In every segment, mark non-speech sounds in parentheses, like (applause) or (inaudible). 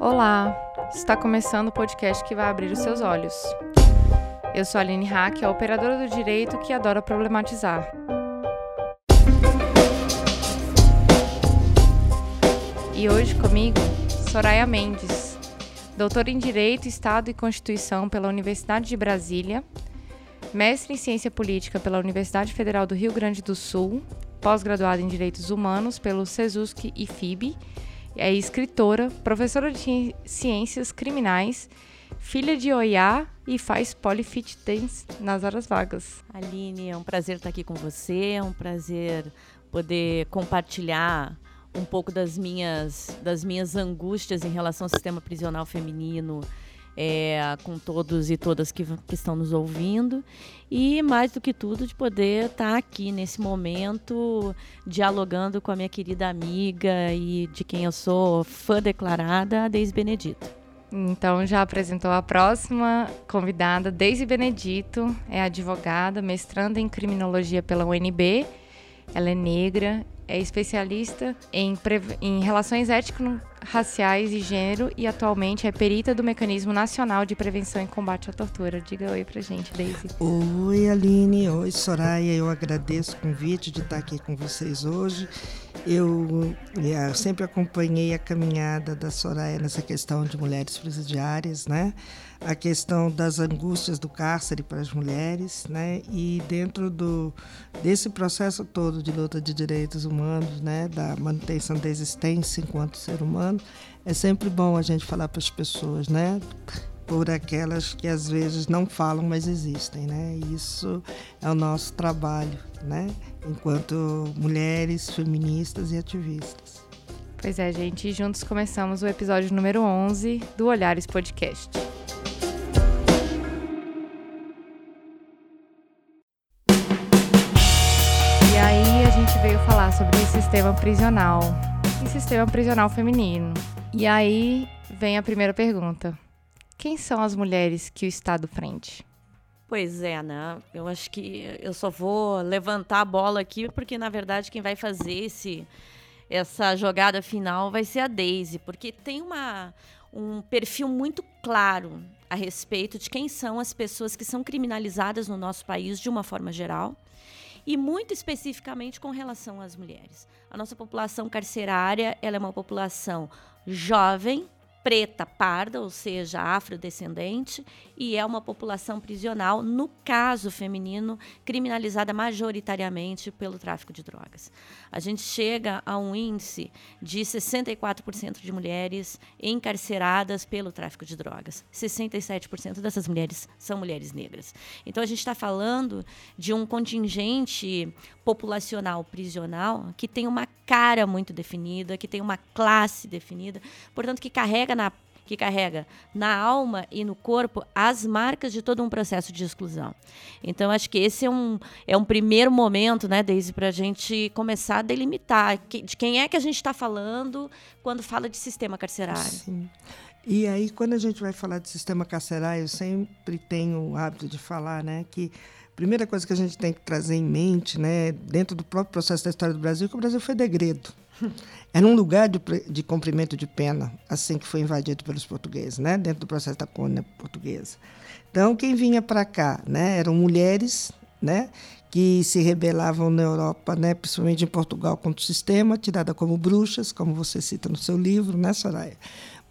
Olá, está começando o podcast que vai abrir os seus olhos. Eu sou a Aline Hack, a operadora do direito que adora problematizar. E hoje comigo, Soraya Mendes, doutora em Direito, Estado e Constituição pela Universidade de Brasília, mestre em Ciência Política pela Universidade Federal do Rio Grande do Sul, pós-graduada em Direitos Humanos pelo CESUSC e FIB é escritora, professora de ciências criminais, filha de Oiá e faz polyfit dance nas horas vagas. Aline, é um prazer estar aqui com você, é um prazer poder compartilhar um pouco das minhas, das minhas angústias em relação ao sistema prisional feminino é, com todos e todas que, que, estão nos ouvindo. E, mais do que tudo, de poder estar aqui nesse momento dialogando com a minha querida amiga e de quem eu sou fã declarada, a Deise Benedito. Então, já apresentou a próxima convidada, Deise Benedito, é advogada, mestranda em criminologia pela UNB. Ela é negra, é especialista em, em relações étnico-raciais e gênero e atualmente é perita do Mecanismo Nacional de Prevenção e Combate à Tortura. Diga oi pra gente, Daisy. Oi, Aline. Oi, Soraya. Eu agradeço o convite de estar aqui com vocês hoje. Eu, eu é, sempre acompanhei a caminhada da Soraya nessa questão de mulheres presidiárias, né? A questão das angústias do cárcere para as mulheres, né? E dentro do desse processo todo de luta de direitos humanos, né, da manutenção da existência enquanto ser humano, é sempre bom a gente falar para as pessoas, né? Por aquelas que às vezes não falam, mas existem, né? Isso é o nosso trabalho, né? Enquanto mulheres feministas e ativistas. Pois é, gente, juntos começamos o episódio número 11 do Olhares Podcast. falar sobre sistema prisional e sistema prisional feminino. E aí vem a primeira pergunta: quem são as mulheres que o Estado prende? Pois é, né? Eu acho que eu só vou levantar a bola aqui porque na verdade quem vai fazer esse essa jogada final vai ser a Daisy, porque tem uma um perfil muito claro a respeito de quem são as pessoas que são criminalizadas no nosso país de uma forma geral e muito especificamente com relação às mulheres. A nossa população carcerária ela é uma população jovem, preta parda, ou seja, afrodescendente, e é uma população prisional, no caso feminino, criminalizada majoritariamente pelo tráfico de drogas. A gente chega a um índice de 64% de mulheres encarceradas pelo tráfico de drogas. 67% dessas mulheres são mulheres negras. Então a gente está falando de um contingente populacional prisional que tem uma cara muito definida, que tem uma classe definida, portanto que carrega na que carrega na alma e no corpo as marcas de todo um processo de exclusão. Então, acho que esse é um, é um primeiro momento, né, Daisy, para a gente começar a delimitar de quem é que a gente está falando quando fala de sistema carcerário. Sim. E aí, quando a gente vai falar de sistema carcerário, eu sempre tenho o hábito de falar né, que primeira coisa que a gente tem que trazer em mente, né, dentro do próprio processo da história do Brasil, é que o Brasil foi degredo. (laughs) Era um lugar de, de cumprimento de pena, assim que foi invadido pelos portugueses, né? dentro do processo da colônia portuguesa. Então, quem vinha para cá né? eram mulheres né? que se rebelavam na Europa, né? principalmente em Portugal, contra o sistema, tirada como bruxas, como você cita no seu livro, né, Soraya?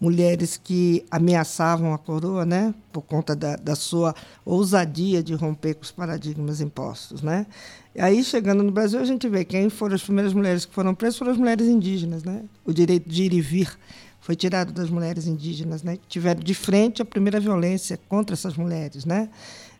Mulheres que ameaçavam a coroa, né, por conta da, da sua ousadia de romper com os paradigmas impostos, né. E aí, chegando no Brasil, a gente vê quem foram as primeiras mulheres que foram presas foram as mulheres indígenas, né. O direito de ir e vir foi tirado das mulheres indígenas, né, que tiveram de frente a primeira violência contra essas mulheres, né.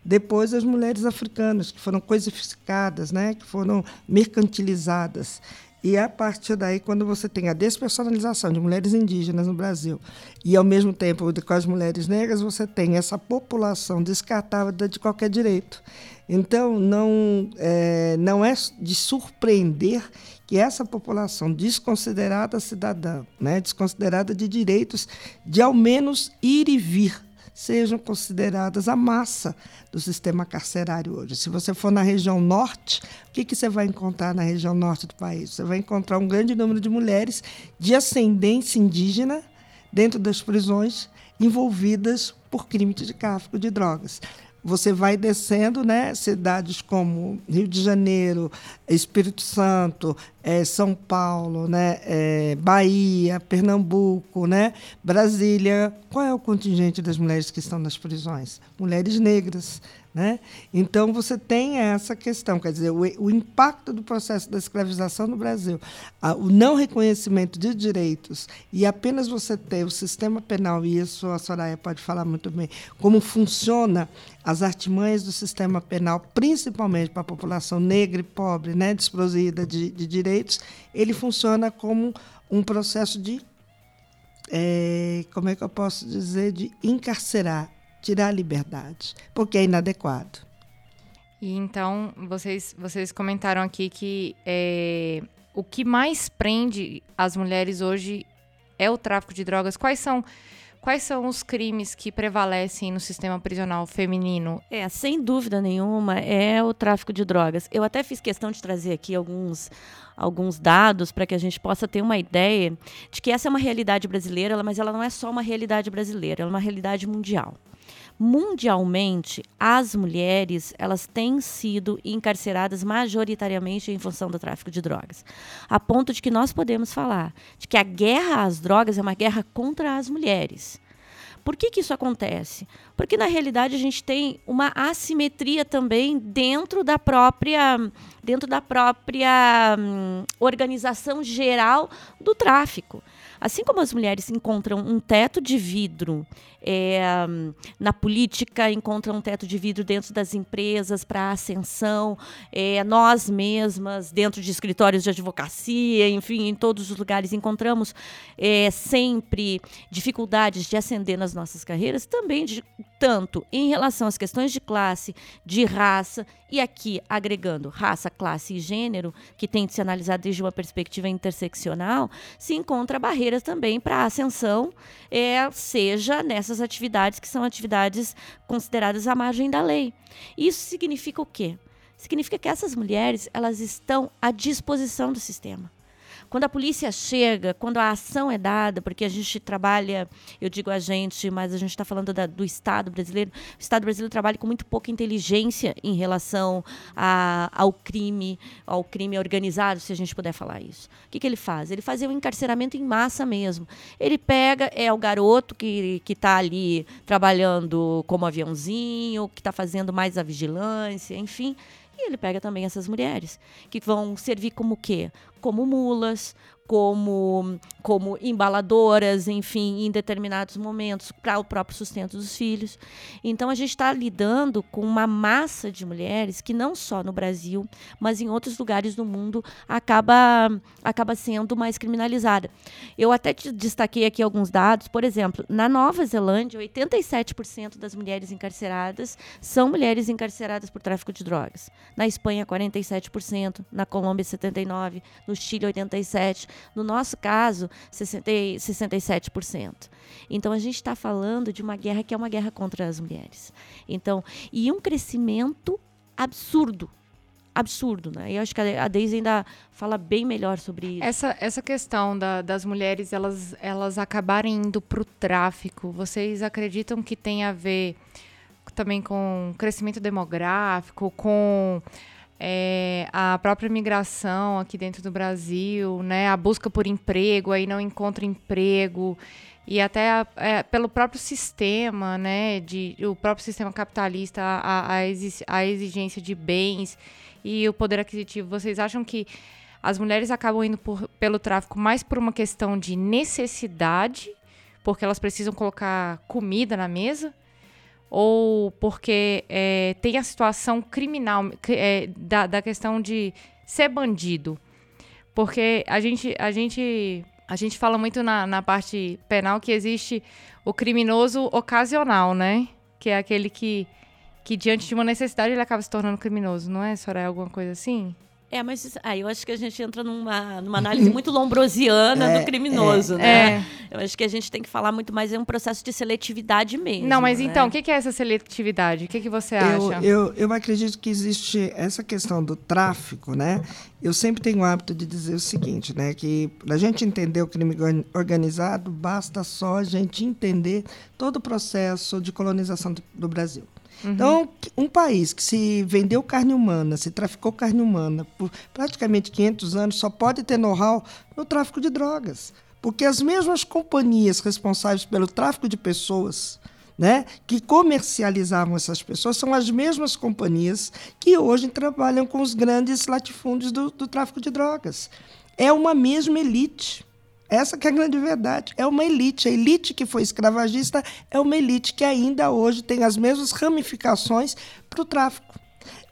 Depois, as mulheres africanas, que foram coisificadas, né, que foram mercantilizadas. E a partir daí, quando você tem a despersonalização de mulheres indígenas no Brasil e, ao mesmo tempo, com as mulheres negras, você tem essa população descartada de qualquer direito. Então, não é, não é de surpreender que essa população desconsiderada cidadã, né, desconsiderada de direitos de, ao menos, ir e vir sejam consideradas a massa do sistema carcerário hoje. Se você for na região norte, o que, que você vai encontrar na região norte do país? Você vai encontrar um grande número de mulheres de ascendência indígena, dentro das prisões envolvidas por crime de tráfico de drogas você vai descendo, né? Cidades como Rio de Janeiro, Espírito Santo, é, São Paulo, né? É, Bahia, Pernambuco, né? Brasília. Qual é o contingente das mulheres que estão nas prisões? Mulheres negras. Né? Então, você tem essa questão, quer dizer, o, o impacto do processo da escravização no Brasil, a, o não reconhecimento de direitos e apenas você ter o sistema penal, e isso a Soraya pode falar muito bem, como funciona as artimanhas do sistema penal, principalmente para a população negra e pobre, né, desprovida de, de direitos, ele funciona como um processo de, é, como é que eu posso dizer, de encarcerar tirar a liberdade, porque é inadequado. E então, vocês, vocês comentaram aqui que é, o que mais prende as mulheres hoje é o tráfico de drogas. Quais são quais são os crimes que prevalecem no sistema prisional feminino? É, sem dúvida nenhuma, é o tráfico de drogas. Eu até fiz questão de trazer aqui alguns alguns dados para que a gente possa ter uma ideia de que essa é uma realidade brasileira, mas ela não é só uma realidade brasileira, ela é uma realidade mundial mundialmente as mulheres elas têm sido encarceradas majoritariamente em função do tráfico de drogas, a ponto de que nós podemos falar de que a guerra às drogas é uma guerra contra as mulheres. Por que, que isso acontece? Porque na realidade a gente tem uma assimetria também dentro da própria dentro da própria hum, organização geral do tráfico. Assim como as mulheres encontram um teto de vidro é, na política, encontram um teto de vidro dentro das empresas para ascensão, é, nós mesmas, dentro de escritórios de advocacia, enfim, em todos os lugares, encontramos é, sempre dificuldades de ascender nas nossas carreiras, também de, tanto em relação às questões de classe, de raça, e aqui agregando raça, classe e gênero, que tem de se analisar desde uma perspectiva interseccional, se encontra barreiras também para a ascensão, é, seja nessas atividades que são atividades consideradas à margem da lei. Isso significa o quê? Significa que essas mulheres elas estão à disposição do sistema. Quando a polícia chega, quando a ação é dada, porque a gente trabalha, eu digo a gente, mas a gente está falando da, do Estado brasileiro, o Estado brasileiro trabalha com muito pouca inteligência em relação a, ao crime, ao crime organizado, se a gente puder falar isso. O que, que ele faz? Ele faz o um encarceramento em massa mesmo. Ele pega, é o garoto que está ali trabalhando como aviãozinho, que está fazendo mais a vigilância, enfim, e ele pega também essas mulheres, que vão servir como quê? Como mulas, como, como embaladoras, enfim, em determinados momentos, para o próprio sustento dos filhos. Então, a gente está lidando com uma massa de mulheres que, não só no Brasil, mas em outros lugares do mundo, acaba, acaba sendo mais criminalizada. Eu até te destaquei aqui alguns dados, por exemplo, na Nova Zelândia, 87% das mulheres encarceradas são mulheres encarceradas por tráfico de drogas. Na Espanha, 47%, na Colômbia, 79%, no Chile, 87%. No nosso caso, 60, 67%. Então, a gente está falando de uma guerra que é uma guerra contra as mulheres. Então, e um crescimento absurdo absurdo, né? Eu acho que a Deise ainda fala bem melhor sobre isso. Essa, essa questão da, das mulheres, elas, elas acabarem indo para o tráfico, vocês acreditam que tem a ver também com crescimento demográfico, com é, a própria migração aqui dentro do Brasil, né, a busca por emprego, aí não encontra emprego e até a, é, pelo próprio sistema, né, de, o próprio sistema capitalista, a, a, exigência de bens e o poder aquisitivo. Vocês acham que as mulheres acabam indo por, pelo tráfico mais por uma questão de necessidade, porque elas precisam colocar comida na mesa? Ou porque é, tem a situação criminal é, da, da questão de ser bandido. Porque a gente, a gente, a gente fala muito na, na parte penal que existe o criminoso ocasional, né? Que é aquele que, que diante de uma necessidade ele acaba se tornando criminoso, não é, Soraya? Alguma coisa assim? É, mas aí eu acho que a gente entra numa, numa análise (laughs) muito lombrosiana É, do criminoso, é. né? Eu acho que a gente tem que falar muito mais em um processo de seletividade mesmo. Não, mas né? então, o que é essa seletividade? O que, que você Eu, acha? eu, eu acredito que existe essa questão do tráfico, né? Eu sempre tenho o hábito de dizer o seguinte, né? Que para a gente entender o crime organ- organizado, basta só a gente entender todo o processo de colonização do, do Brasil. Então, um país que se vendeu carne humana, se traficou carne humana por praticamente 500 anos, só pode ter know-how no tráfico de drogas. Porque as mesmas companhias responsáveis pelo tráfico de pessoas, né, que comercializavam essas pessoas, são as mesmas companhias que hoje trabalham com os grandes latifúndios do, do tráfico de drogas. É uma mesma elite. Essa que é a grande verdade. É uma elite. A elite que foi escravagista é uma elite que ainda hoje tem as mesmas ramificações para o tráfico.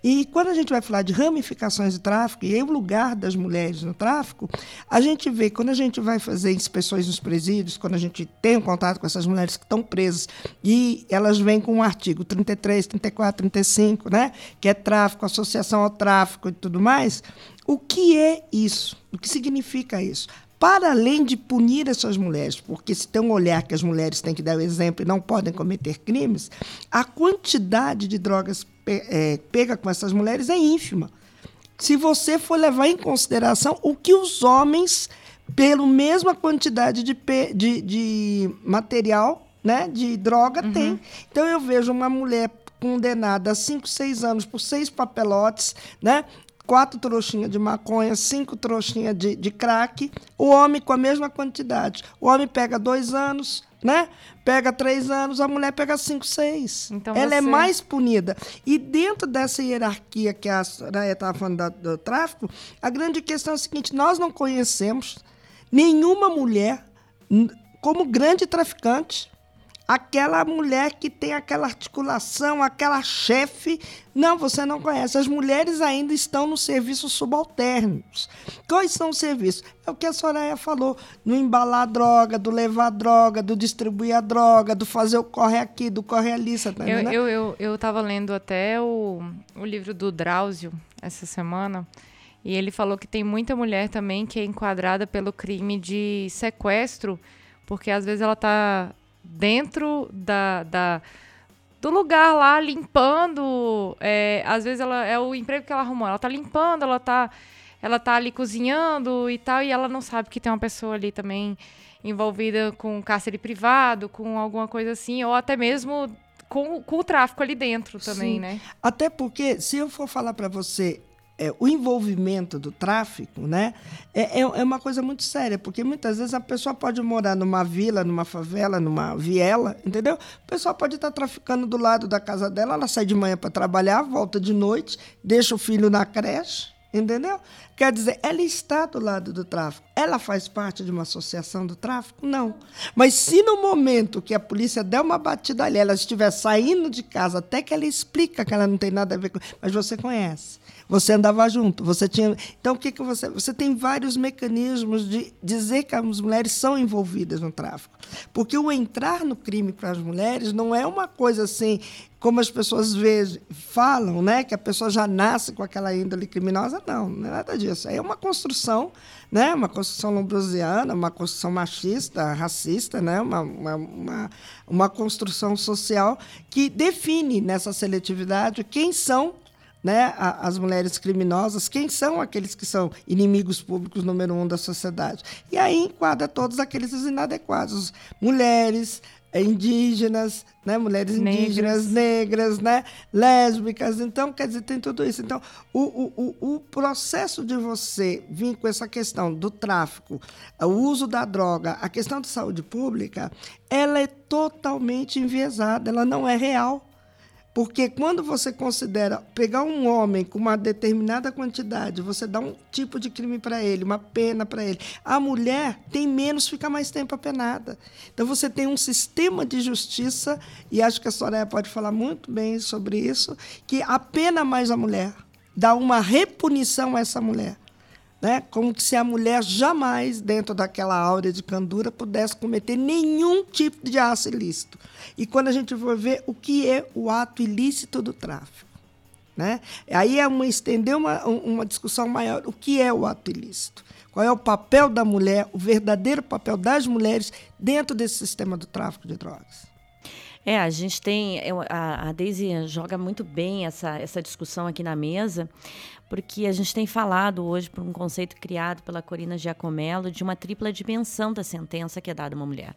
E quando a gente vai falar de ramificações de tráfico e o lugar das mulheres no tráfico, a gente vê, quando a gente vai fazer inspeções nos presídios, quando a gente tem um contato com essas mulheres que estão presas e elas vêm com o artigo 33, 34, 35, né, que é tráfico, associação ao tráfico e tudo mais, o que é isso? O que significa isso? Para além de punir essas mulheres, porque se tem um olhar que as mulheres têm que dar o exemplo e não podem cometer crimes, a quantidade de drogas é, pega com essas mulheres é ínfima. Se você for levar em consideração o que os homens, pela mesma quantidade de, de, de material, né, de droga, têm. Então eu vejo uma mulher condenada a 5, 6 anos por seis papelotes, né? Quatro trouxinhas de maconha, cinco trouxinhas de, de crack, o homem com a mesma quantidade. O homem pega dois anos, né? Pega três anos, a mulher pega cinco, seis. Então Ela é você- mais punida. E dentro dessa hierarquia que a Soraya estava falando da- do tráfico, a grande questão é a seguinte: nós não conhecemos nenhuma mulher como grande traficante. Aquela mulher que tem aquela articulação, aquela chefe. Não, você não conhece. As mulheres ainda estão nos serviços subalternos. Quais são os serviços? É o que a Soraya falou: no embalar a droga, do levar a droga, do distribuir a droga, do fazer o corre aqui, do corre ali. Tá Eu, entendendo? eu, eu, eu tava lendo até o, o livro do Drauzio essa semana. E ele falou que tem muita mulher também que é enquadrada pelo crime de sequestro, porque às vezes ela tá dentro da, da- do lugar lá limpando. é, às vezes ela é o emprego que ela arrumou. Ela tá limpando, ela tá, ela tá ali cozinhando e tal, e ela não sabe que tem uma pessoa ali também envolvida com cárcere privado, com alguma coisa assim, ou até mesmo com, com o tráfico ali dentro também, Sim. né? Até porque, se eu for falar para você é, o envolvimento do tráfico, né, é, é, é uma coisa muito séria, porque muitas vezes a pessoa pode morar numa vila, numa favela, numa viela, entendeu? A pessoa pode estar traficando do lado da casa dela, ela sai de manhã para trabalhar, volta de noite, deixa o filho na creche, entendeu? Quer dizer, ela está do lado do tráfico. Ela faz parte de uma associação do tráfico? Não. Mas se no momento que a polícia der uma batida ali, ela estiver saindo de casa, até que ela explica que ela não tem nada a ver com. Mas você conhece. Você andava junto, você tinha. Então, o que, que você. Você tem vários mecanismos de dizer que as mulheres são envolvidas no tráfico. Porque o entrar no crime para as mulheres não é uma coisa assim, como as pessoas vejam, falam, né? Que a pessoa já nasce com aquela índole criminosa. Não, não é nada disso. É uma construção, né? Uma construção lombrosiana, uma construção machista, racista, né? Uma, uma, uma, uma construção social que define nessa seletividade quem são né, a- as mulheres criminosas, quem são aqueles que são inimigos públicos número um da sociedade. E aí enquadra todos aqueles inadequados. Mulheres, eh, indígenas, né, mulheres Negras. indígenas, negras, né, lésbicas. Então, quer dizer, tem tudo isso. Então, o, o, o, o processo de você vir com essa questão do tráfico, o uso da droga, a questão de saúde pública, ela é totalmente enviesada, ela não é real. Porque quando você considera pegar um homem com uma determinada quantidade, você dá um tipo de crime para ele, uma pena para ele. A mulher tem menos, fica mais tempo apenada. Então você tem um sistema de justiça, e acho que a Soraya pode falar muito bem sobre isso, que apena mais a mulher, dá uma repunição a essa mulher. Né? Como se a mulher jamais, dentro daquela áurea de candura, pudesse cometer nenhum tipo de ato ilícito. E quando a gente for ver o que é o ato ilícito do tráfico. Né? Aí é uma, estender uma, uma discussão maior. O que é o ato ilícito? Qual é o papel da mulher, o verdadeiro papel das mulheres dentro desse sistema do tráfico de drogas? É, a gente tem. A, a Daisy joga muito bem essa, essa discussão aqui na mesa, porque a gente tem falado hoje por um conceito criado pela Corina Giacomello de uma tripla dimensão da sentença que é dada a uma mulher.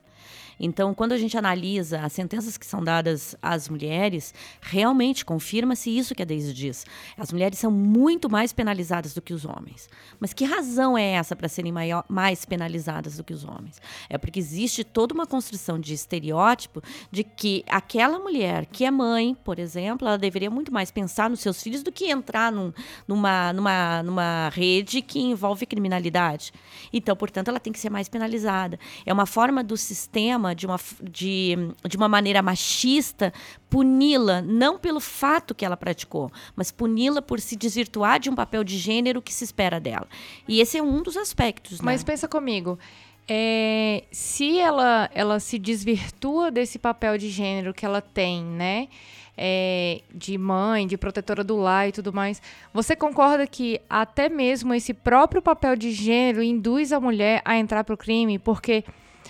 Então, quando a gente analisa as sentenças que são dadas às mulheres, realmente confirma-se isso que a Deise diz. As mulheres são muito mais penalizadas do que os homens. Mas que razão é essa para serem maior, mais penalizadas do que os homens? É porque existe toda uma construção de estereótipo de que aquela mulher que é mãe, por exemplo, ela deveria muito mais pensar nos seus filhos do que entrar num, numa, numa, numa rede que envolve criminalidade. Então, portanto, ela tem que ser mais penalizada. É uma forma do sistema de uma, de, de uma maneira machista, puni-la não pelo fato que ela praticou, mas puni-la por se desvirtuar de um papel de gênero que se espera dela. E esse é um dos aspectos. Né? Mas pensa comigo. É, se ela, ela se desvirtua desse papel de gênero que ela tem, né? É, de mãe, de protetora do lar e tudo mais, você concorda que até mesmo esse próprio papel de gênero induz a mulher a entrar para o crime? Porque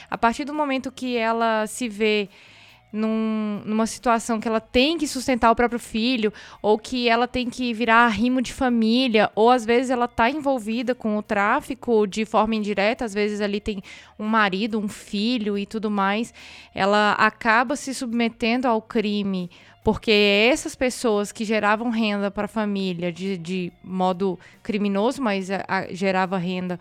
a partir do momento que ela se vê num, numa situação que ela tem que sustentar o próprio filho, ou que ela tem que virar rimo de família, ou às vezes ela está envolvida com o tráfico de forma indireta, às vezes ali tem um marido, um filho e tudo mais, ela acaba se submetendo ao crime. Porque essas pessoas que geravam renda para a família de, de modo criminoso, mas a, a, gerava renda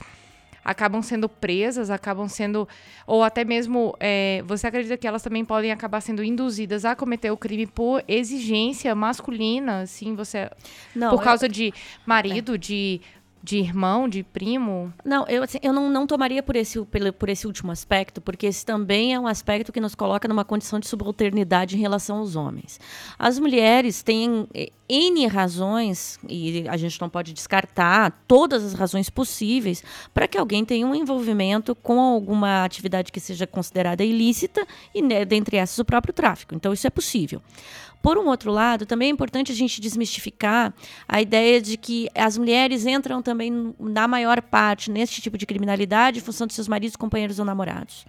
acabam sendo presas, acabam sendo. Ou até mesmo. É, você acredita que elas também podem acabar sendo induzidas a cometer o crime por exigência masculina, assim, você. Não, por causa eu... de marido, é. de de irmão, de primo? Não, eu, assim, eu não, não tomaria por esse, por, esse último aspecto, porque esse também é um aspecto que nos coloca numa condição de subalternidade em relação aos homens. As mulheres têm eh, N razões, e a gente não pode descartar todas as razões possíveis, para que alguém tenha um envolvimento com alguma atividade que seja considerada ilícita, e né, dentre essas o próprio tráfico. Então, isso é possível. Por um outro lado, também é importante a gente desmistificar a ideia de que as mulheres entram também, na maior parte, nesse tipo de criminalidade em função de seus maridos, companheiros ou namorados.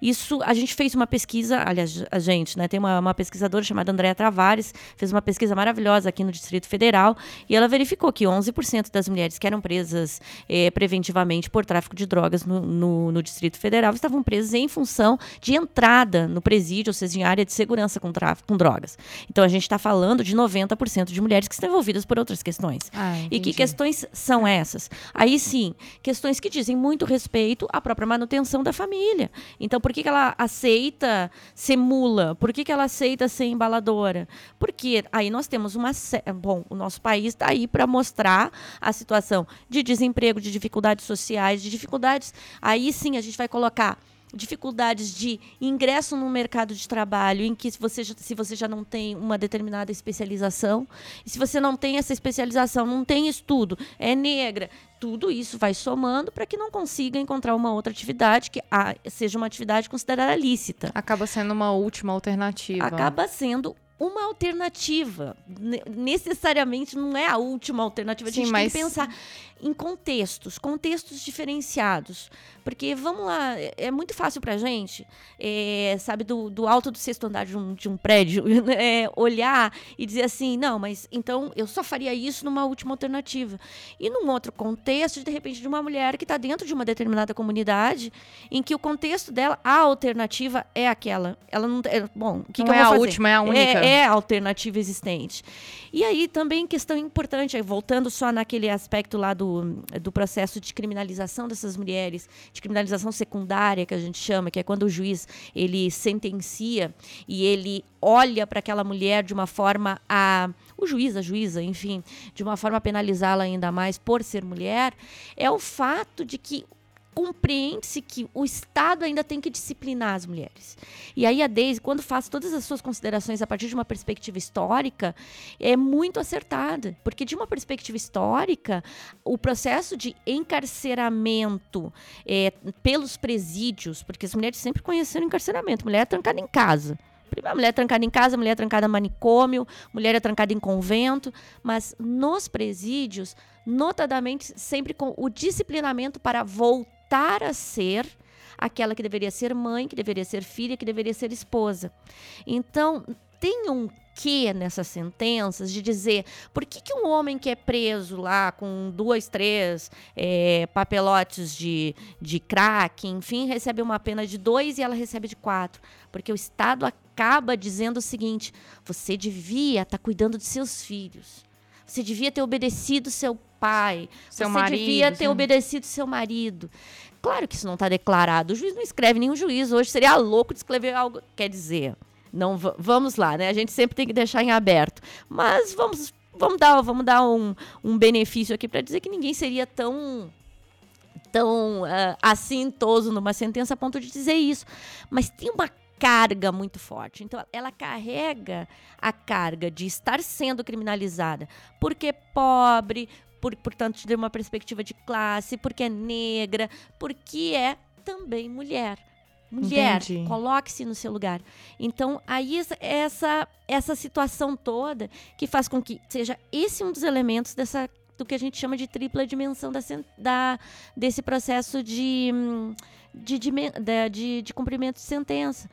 Isso, a gente fez uma pesquisa, aliás, a gente, né? Tem uma, uma pesquisadora chamada Andréa Travares, fez uma pesquisa maravilhosa aqui no Distrito Federal, e ela verificou que 11% das mulheres que eram presas eh, preventivamente por tráfico de drogas no, no, no, Distrito Federal estavam presas em função de entrada no presídio, ou seja, em área de segurança com tráfico com drogas. Então a gente está falando de 90% de mulheres que estão envolvidas por outras questões. Ah, e que questões são essas? Aí sim, questões que dizem muito respeito à própria manutenção da família. Então, por por que, que ela aceita ser mula? Por que, que ela aceita ser embaladora? Porque aí nós temos uma. Bom, o nosso país está aí para mostrar a situação de desemprego, de dificuldades sociais, de dificuldades. Aí sim a gente vai colocar dificuldades de ingresso no mercado de trabalho, em que se você, já, se você já não tem uma determinada especialização, e se você não tem essa especialização, não tem estudo, é negra, tudo isso vai somando para que não consiga encontrar uma outra atividade que seja uma atividade considerada lícita. Acaba sendo uma última alternativa. Acaba sendo uma alternativa. necessariamente não é a última alternativa. A gente mas... tem que pensar em contextos, contextos diferenciados. Porque, vamos lá, é, é muito fácil para a gente, é, sabe, do, do, alto do sexto andar de um, de um prédio, (laughs) é, olhar e dizer assim: não, mas então eu só faria isso numa última alternativa. E num outro contexto, de repente, de uma mulher que está dentro de uma determinada comunidade, em que o contexto dela, a alternativa é aquela. Ela não. É, bom, o que, não que eu é vou a fazer? última, é a única. É, é a alternativa existente. E aí também questão importante, voltando só naquele aspecto lá do do, processo de criminalização dessas mulheres, de criminalização secundária, que a gente chama, que é quando o juiz ele sentencia e ele olha para aquela mulher de uma forma a o juiz, a juíza, enfim, de uma forma a penalizá-la ainda mais por ser mulher, é o fato de que compreende-se que o Estado ainda tem que disciplinar as mulheres. E aí a Deise, quando faz todas as suas considerações a partir de uma perspectiva histórica, é muito acertada, porque de uma perspectiva histórica, o processo de encarceramento é, pelos presídios, porque as mulheres sempre conheceram encarceramento, mulher é trancada em casa. A mulher é trancada em casa, mulher é trancada em manicômio, mulher é trancada em convento, mas nos presídios, notadamente, sempre com o disciplinamento para voltar a ser aquela que deveria ser mãe, que deveria ser filha, que deveria ser esposa. Então, tem um que nessas sentenças de dizer por que, que um homem que é preso lá com duas, três é, papelotes de, de crack, enfim, recebe uma pena de dois e ela recebe de quatro. Porque o Estado acaba dizendo o seguinte: você devia estar tá cuidando de seus filhos. Você devia ter obedecido seu pai. Seu você marido, devia ter sim. obedecido seu marido. Claro que isso não está declarado. O juiz não escreve nenhum juiz. Hoje seria louco de escrever algo. Quer dizer, não vamos lá, né? A gente sempre tem que deixar em aberto. Mas vamos, vamos dar, vamos dar um, um benefício aqui para dizer que ninguém seria tão tão uh, assintoso numa sentença a ponto de dizer isso. Mas tem uma carga muito forte. Então, ela carrega a carga de estar sendo criminalizada porque é pobre, por, portanto, de uma perspectiva de classe, porque é negra, porque é também mulher. Mulher, coloque-se no seu lugar. Então, aí essa essa situação toda que faz com que seja esse um dos elementos dessa do que a gente chama de tripla dimensão da, da desse processo de, de, de, de, de cumprimento de sentença.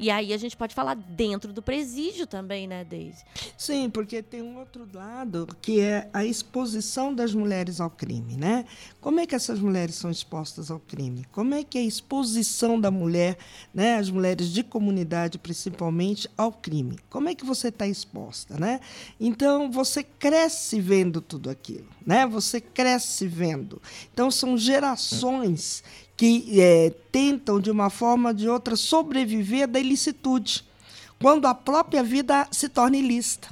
E aí a gente pode falar dentro do presídio também, né, Deise? Sim, porque tem um outro lado que é a exposição das mulheres ao crime, né? Como é que essas mulheres são expostas ao crime? Como é que é a exposição da mulher, né, as mulheres de comunidade principalmente, ao crime? Como é que você está exposta, né? Então você cresce vendo tudo aquilo, né? Você cresce vendo. Então são gerações que é, tentam, de uma forma ou de outra, sobreviver da ilicitude, quando a própria vida se torna ilícita.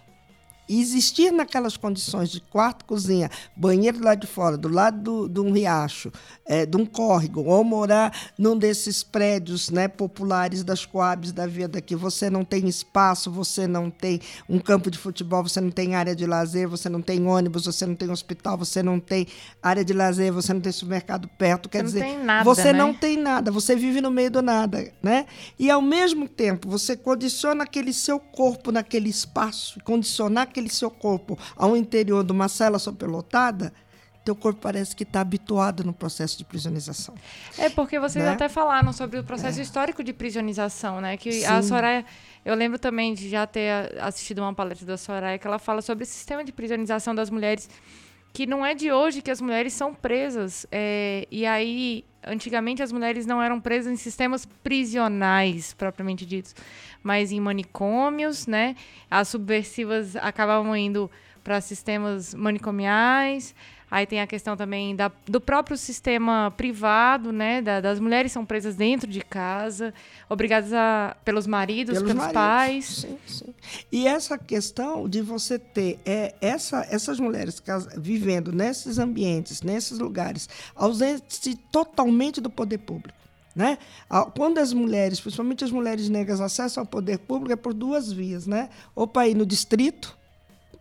E existir naquelas condições de quarto, cozinha, banheiro lá de fora, do lado do, de um riacho, é, de um córrego, ou morar num desses prédios né, populares das coabs da vida, que você não tem espaço, você não tem um campo de futebol, você não tem área de lazer, você não tem ônibus, você não tem hospital, você não tem área de lazer, você não tem supermercado perto. Quer você dizer, nada, você né? não tem nada, você vive no meio do nada. Né? E, ao mesmo tempo, você condiciona aquele seu corpo naquele espaço, condicionar aquele seu corpo ao interior de uma cela superlotada, teu corpo parece que está habituado no processo de prisionização. É porque vocês né? até falaram sobre o processo é. histórico de prisionização, né? Que Sim. a Soraya, eu lembro também de já ter assistido uma palestra da Soraya que ela fala sobre o sistema de prisionização das mulheres, que não é de hoje que as mulheres são presas. É, e aí, antigamente as mulheres não eram presas em sistemas prisionais propriamente ditos, mas em manicômios, né? As subversivas acabavam indo para sistemas manicomiais. Aí tem a questão também da, do próprio sistema privado, né? Da, das mulheres são presas dentro de casa, obrigadas a, pelos maridos, pelos, pelos maridos. pais. Sim, sim. E essa questão de você ter é, essa, essas mulheres vivendo nesses ambientes, nesses lugares, ausente totalmente do poder público. Né? Quando as mulheres, principalmente as mulheres negras, acessam ao poder público, é por duas vias, né? Ou para ir no distrito,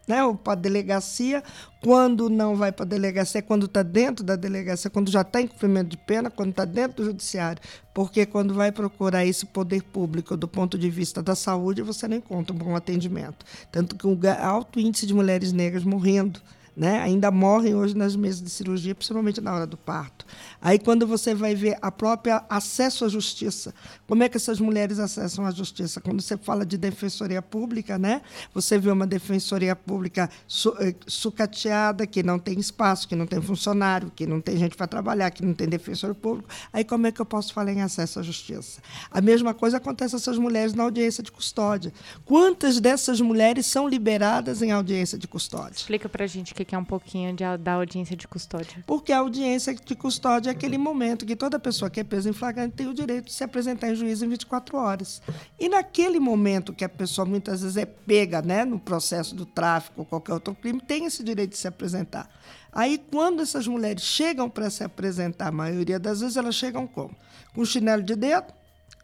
né? ou para a delegacia. Quando não vai para a delegacia, é quando está dentro da delegacia, quando já está em cumprimento de pena, quando está dentro do judiciário. Porque quando vai procurar esse poder público do ponto de vista da saúde, você não encontra um bom atendimento. Tanto que o alto índice de mulheres negras morrendo né? Ainda morrem hoje nas mesas de cirurgia, principalmente na hora do parto. Aí quando você vai ver a própria acesso à justiça, como é que essas mulheres acessam à justiça? Quando você fala de defensoria pública, né? Você vê uma defensoria pública su eh, sucateada, que não tem espaço, que não tem funcionário, que não tem gente para trabalhar, que não tem defensor público. Aí como é que eu posso falar em acesso à justiça? A mesma coisa acontece a essas mulheres na audiência de custódia. Quantas dessas mulheres são liberadas em audiência de custódia? Explica para gente o que que é um pouquinho de, da audiência de custódia? Porque a audiência de custódia aquele momento que toda pessoa que é presa em flagrante tem o direito de se apresentar em juízo em 24 horas. E naquele momento que a pessoa muitas vezes é pega né, no processo do tráfico ou qualquer outro crime, tem esse direito de se apresentar. Aí, quando essas mulheres chegam para se apresentar, a maioria das vezes elas chegam como? Com um chinelo de dedo,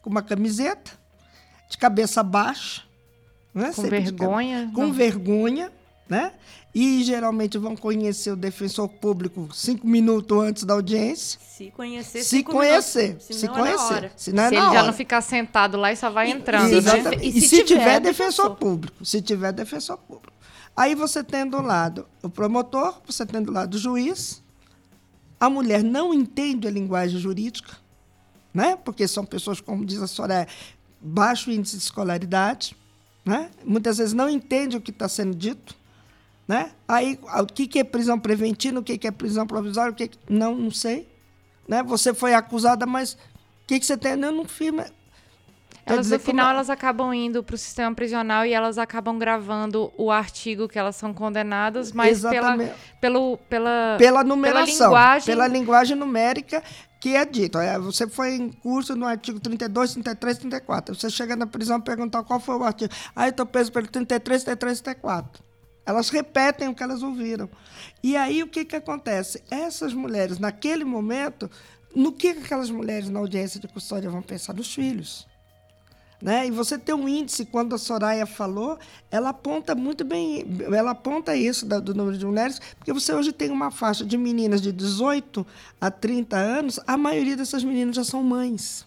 com uma camiseta, de cabeça baixa, né? com vergonha. De, com vergonha, né? E geralmente vão conhecer o defensor público cinco minutos antes da audiência. Se conhecer, se conhecer, minutos, se conhecer. Se, não é se ele hora. já não ficar sentado lá e só vai entrando. E, né? e, e se, se, tiver, tiver defensor, defensor público, se tiver defensor público. Aí você tem do lado o promotor, você tem do lado o juiz. A mulher não entende a linguagem jurídica, né? porque são pessoas, como diz a Soraya, baixo índice de escolaridade. Né? Muitas vezes não entende o que está sendo dito. Né? Aí, o que, é prisão preventiva, o que, é prisão provisória, o que, não, não sei. Né? Você foi acusada, mas o que, que você tem? Eu não firma. Elas, no final, como... elas acabam indo para o sistema prisional e elas acabam gravando o artigo que elas são condenadas, mas pela, pelo, pela, pela numeração, pela linguagem... pela linguagem numérica que é dito. É, você foi em curso no artigo 32, 33, 34. Você chega na prisão e pergunta qual foi o artigo. Aí ah, estou preso pelo 33, 33, 34. Elas repetem o que elas ouviram. E aí o que, que acontece? Essas mulheres, naquele momento, no que aquelas mulheres na audiência de custódia vão pensar? Dos filhos. Né? E você tem um índice, quando a Soraya falou, ela aponta muito bem, ela aponta isso do, número de mulheres, porque você hoje tem uma faixa de meninas de 18 a 30 anos, a maioria dessas meninas já são mães.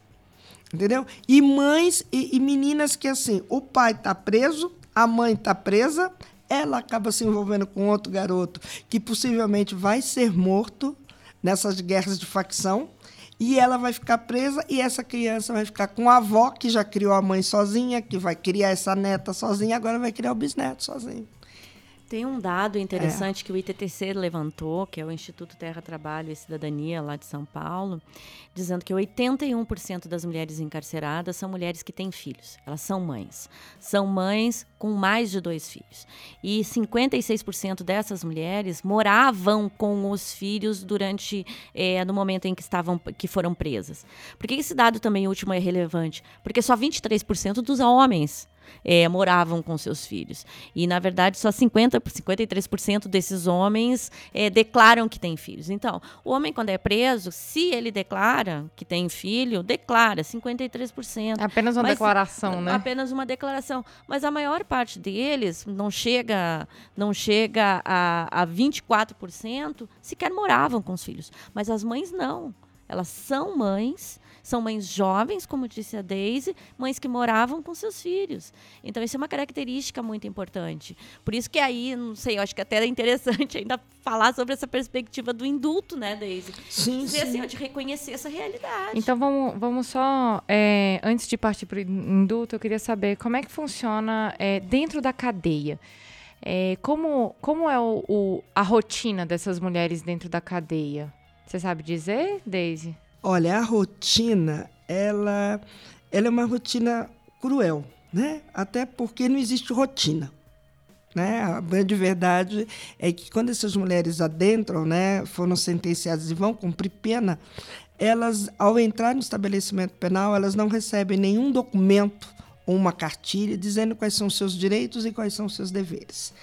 Entendeu? E mães e, e meninas que, assim, o pai está preso, a mãe está presa, ela acaba se envolvendo com outro garoto que possivelmente vai ser morto nessas guerras de facção e ela vai ficar presa e essa criança vai ficar com a avó que já criou a mãe sozinha, que vai criar essa neta sozinha, agora vai criar o bisneto sozinho. Tem um dado interessante é. que o ITTC levantou, que é o Instituto Terra, Trabalho e Cidadania lá de São Paulo, dizendo que 81% das mulheres encarceradas são mulheres que têm filhos. Elas são mães. São mães com mais de dois filhos. E 56% dessas mulheres moravam com os filhos durante é, no momento em que estavam que foram presas. Por que esse dado também último é relevante? Porque só 23% dos homens é, moravam com seus filhos. E, na verdade, só 50, 53% desses homens é, declaram que têm filhos. Então, o homem, quando é preso, se ele declara que tem filho, declara 53%. É apenas uma mas, declaração, né? Apenas uma declaração. Mas a maior parte deles não chega, não chega a, a 24%, sequer moravam com os filhos. Mas as mães não. Elas são mães são mães jovens, como disse a Daisy, mães que moravam com seus filhos. Então, isso é uma característica muito importante. Por isso que aí, não sei, eu acho que até é interessante (laughs) ainda falar sobre essa perspectiva do indulto, né, Daisy? Sim, Dizer sim. assim, de reconhecer essa realidade. Então, vamos, vamos só, é, antes de partir para o indulto, eu queria saber como é que funciona é, dentro da cadeia. É, como, como é o, o, a rotina dessas mulheres dentro da cadeia? Você sabe dizer, Daisy? Olha, a rotina, ela, ela é uma rotina cruel, né? Até porque não existe rotina. Né? A grande verdade é que quando essas mulheres adentram, né, foram sentenciadas e vão cumprir pena, elas, ao entrar no estabelecimento penal, elas não recebem nenhum documento ou uma cartilha dizendo quais são os seus direitos e quais são os seus deveres.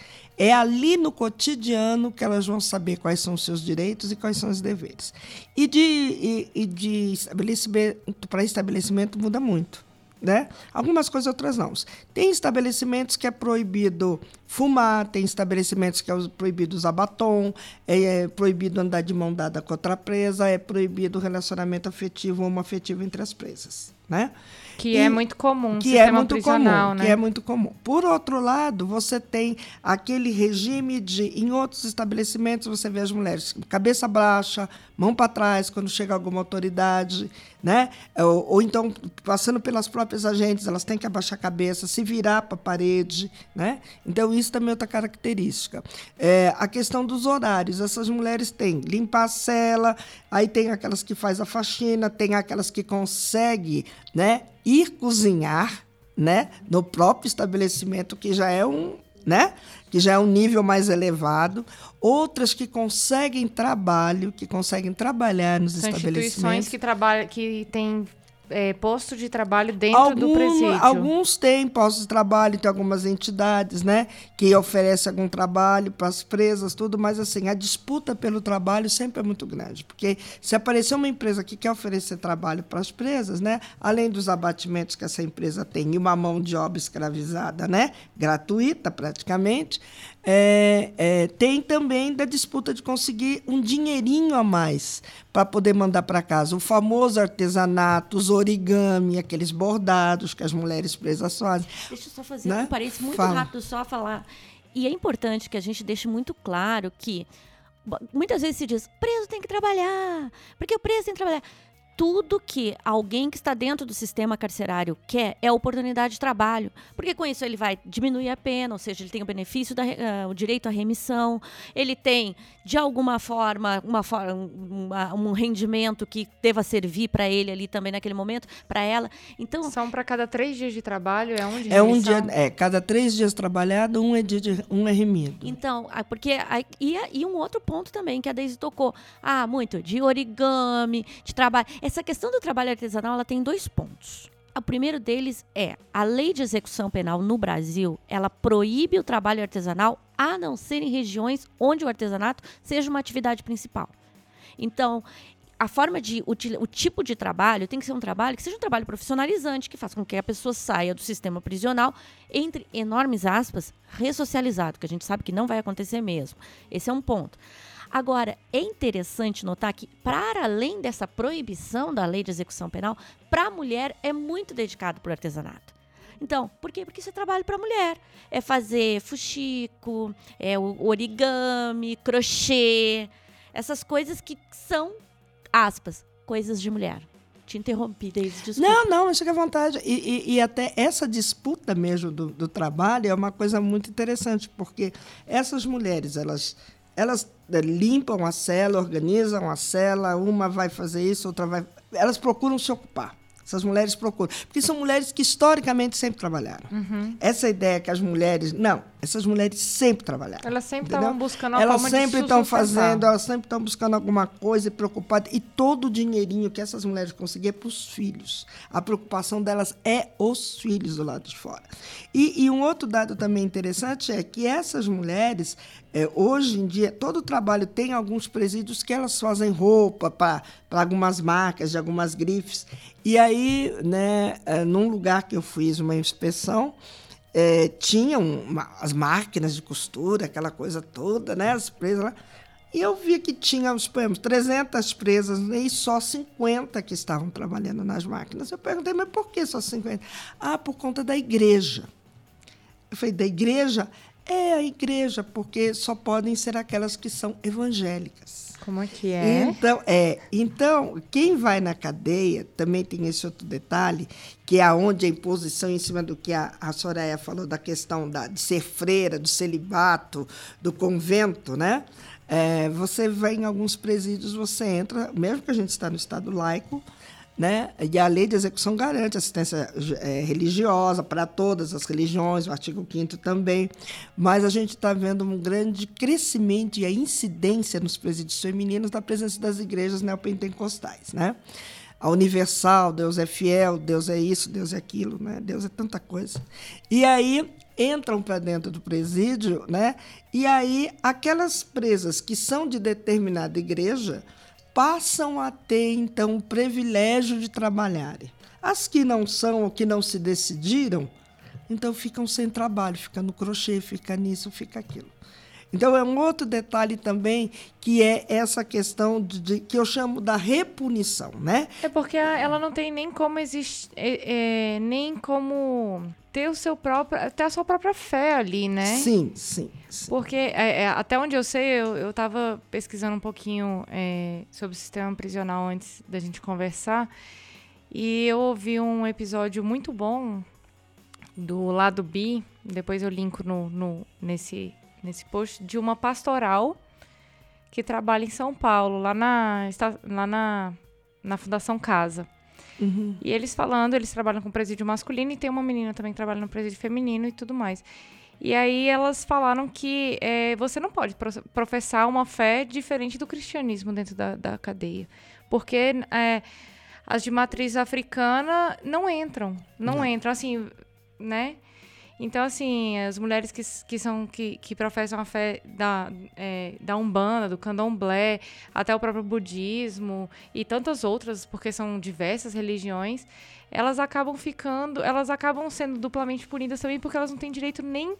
É ali no cotidiano que elas vão saber quais são os seus direitos e quais são os deveres. E de, e, e de estabelecimento para estabelecimento muda muito. Né? Algumas coisas, outras não. Tem estabelecimentos que é proibido fumar, tem estabelecimentos que é proibido usar batom, é, é proibido andar de mão dada com outra presa, é proibido relacionamento afetivo ou homoafetivo entre as presas. Né? Que é muito comum, que é muito comum, né? que é muito comum. Por outro lado, você tem aquele regime de, em outros estabelecimentos, você vê as mulheres cabeça baixa, mão para trás quando chega alguma autoridade, né? Ou, ou, então passando pelas próprias agentes, elas têm que abaixar a cabeça, se virar para a parede, né? Então isso também é outra característica. É, a questão dos horários, essas mulheres têm limpar a cela, aí tem aquelas que faz a faxina, tem aquelas que conseguem, né? Ir cozinhar, né? No próprio estabelecimento que já é um né? que já é um nível mais elevado, outras que conseguem trabalho, que conseguem trabalhar nos São estabelecimentos. instituições que trabalham, que têm é, posto de trabalho dentro Algum, do presídio. Alguns têm postos de trabalho, tem algumas entidades, né, que oferecem algum trabalho para as presas, tudo, mas assim, a disputa pelo trabalho sempre é muito grande, porque se aparecer uma empresa que quer oferecer trabalho para as presas, né, além dos abatimentos que essa empresa tem e uma mão de obra escravizada, né, gratuita praticamente, é, é, tem também da disputa de conseguir um dinheirinho a mais para poder mandar para casa. O famoso artesanato, os origami, aqueles bordados que as mulheres presas fazem. Deixa eu só fazer né? um parênteses muito Fala. rápido, só falar. E é importante que a gente deixe muito claro que muitas vezes se diz, preso tem que trabalhar, porque o preso tem que trabalhar tudo que alguém que está dentro do sistema carcerário quer é oportunidade de trabalho, porque com isso ele vai diminuir a pena, ou seja, ele tem o benefício da uh, o direito à remissão, ele tem de alguma forma uma, uma um rendimento que deva servir para ele ali também naquele momento, para ela. Então são para cada três dias de trabalho é um dia. É um dia, é cada três dias trabalhado um é dia de, um é remido. Então, porque e, e um outro ponto também que a Deise tocou, ah, muito de origami, de trabalho. Essa questão do trabalho artesanal ela tem dois pontos. O primeiro deles é a lei de execução penal no Brasil, ela proíbe o trabalho artesanal a não ser em regiões onde o artesanato seja uma atividade principal. Então, a forma de o tipo de trabalho tem que ser um trabalho que seja um trabalho profissionalizante, que faça com que a pessoa saia do sistema prisional, entre enormes aspas, ressocializado, que a gente sabe que não vai acontecer mesmo. Esse é um ponto. Agora, é interessante notar que, para além dessa proibição da lei de execução penal, para a mulher é muito dedicado para o artesanato. Então, por quê? Porque isso é trabalho para mulher. É fazer fuxico, é origami, crochê, essas coisas que são, aspas, coisas de mulher. Te interrompi, Deise, desculpa. Não, não, fica à vontade. E, e, e, até essa disputa mesmo do, do trabalho é uma coisa muito interessante, porque essas mulheres, elas elas né, limpam a cela, organizam a cela, uma vai fazer isso, outra vai. Elas procuram se ocupar. Essas mulheres procuram. Porque são mulheres que historicamente sempre trabalharam. Uhum. Essa ideia que as mulheres. Não, essas mulheres sempre trabalharam. Elas sempre estavam buscando a Elas sempre estão fazendo, elas sempre estão buscando alguma coisa e preocupadas. E todo o dinheirinho que essas mulheres conseguiam é para os filhos. A preocupação delas é os filhos do lado de fora. E, e um outro dado também interessante é que essas mulheres, é, hoje em dia, todo o trabalho tem alguns presídios que elas fazem roupa para algumas marcas, de algumas grifes. E aí, né, é, num lugar que eu fiz uma inspeção, é, tinham uma, as máquinas de costura, aquela coisa toda, né? As presas lá. E eu vi que tinha, suponhamos, 300 presas e só 50 que estavam trabalhando nas máquinas. Eu perguntei, mas por que só 50? Ah, por conta da igreja. Eu falei, da igreja? É a igreja, porque só podem ser aquelas que são evangélicas. Como é que é? Então, é, então, quem vai na cadeia também tem esse outro detalhe, que é onde a imposição em cima do que a, a Soraya falou da questão da, de ser freira, do celibato, do convento, né? É, você vai em alguns presídios, você entra, mesmo que a gente está no estado laico, né? E a lei de execução garante assistência é, religiosa para todas as religiões, o artigo 5 também. Mas a gente está vendo um grande crescimento e a incidência nos presídios femininos da presença das igrejas neopentecostais. Né? A universal, Deus é fiel, Deus é isso, Deus é aquilo, né? Deus é tanta coisa. E aí entram para dentro do presídio, né? E aí aquelas presas que são de determinada igreja passam a ter, então, o privilégio de trabalharem. As que não são ou que não se decidiram, então ficam sem trabalho, fica no crochê, fica nisso, fica aquilo. Então é um outro detalhe também que é essa questão de, de, que eu chamo da repunição, né? É porque ela não tem nem como existir, é, é, nem como ter o seu próprio, ter a sua própria fé ali, né? Sim, sim. sim. Porque é, é até onde eu sei, eu estava pesquisando um pouquinho é, sobre o sistema prisional antes da gente conversar e eu ouvi um episódio muito bom do lado B, depois eu linko no, no nesse nesse post de uma pastoral que trabalha em São Paulo, lá na, lá na, na Fundação Casa. Uhum. E eles falando, eles trabalham com presídio masculino e tem uma menina também que trabalha no presídio feminino e tudo mais. E aí elas falaram que é, você não pode professar uma fé diferente do cristianismo dentro da, da cadeia. Porque é, As de matriz africana não entram. Não, não. entram, assim, né? Então, assim, as mulheres que, que, são, que, que professam a fé da, é, da Umbanda, do Candomblé, até o próprio budismo e tantas outras, porque são diversas religiões, elas acabam ficando, elas acabam sendo duplamente punidas também porque elas não têm direito nem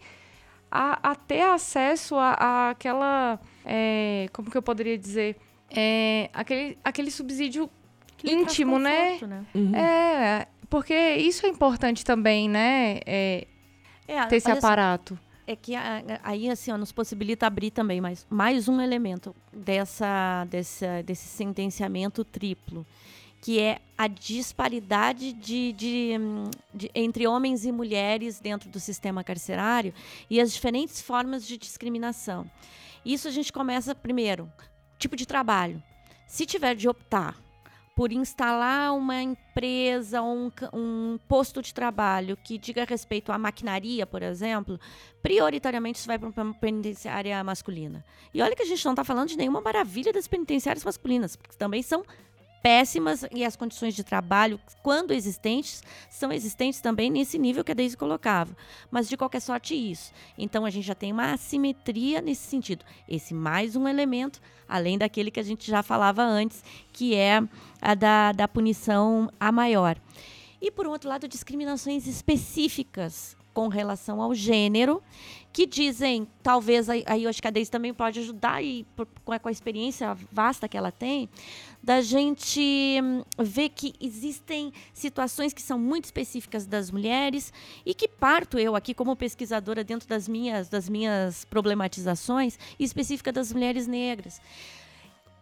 a, a ter acesso a, a aquela. É, como que eu poderia dizer? É, aquele, aquele subsídio que íntimo, né? né? Uhum. É, porque isso é importante também, né? É, é, ter esse aparato. É que aí assim ó, nos possibilita abrir também mais, mais um elemento dessa, dessa, desse sentenciamento triplo, que é a disparidade de, de, de, entre homens e mulheres dentro do sistema carcerário e as diferentes formas de discriminação. Isso a gente começa primeiro, tipo de trabalho. Se tiver de optar por instalar uma empresa, um, um posto de trabalho que diga respeito à maquinaria, por exemplo, prioritariamente isso vai para uma penitenciária masculina. E olha que a gente não está falando de nenhuma maravilha das penitenciárias masculinas, porque também são péssimas e as condições de trabalho, quando existentes, são existentes também nesse nível que a Deise colocava. Mas, de qualquer sorte, isso. Então, a gente já tem uma assimetria nesse sentido. Esse mais um elemento, além daquele que a gente já falava antes, que é a da, da punição a maior. E, por outro lado, discriminações específicas com relação ao gênero, que dizem, talvez aí, acho que a Deise também pode ajudar e por, com, a, com a experiência vasta que ela tem, da gente hum, ver que existem situações que são muito específicas das mulheres e que parto eu aqui como pesquisadora dentro das minhas das minhas problematizações específica das mulheres negras.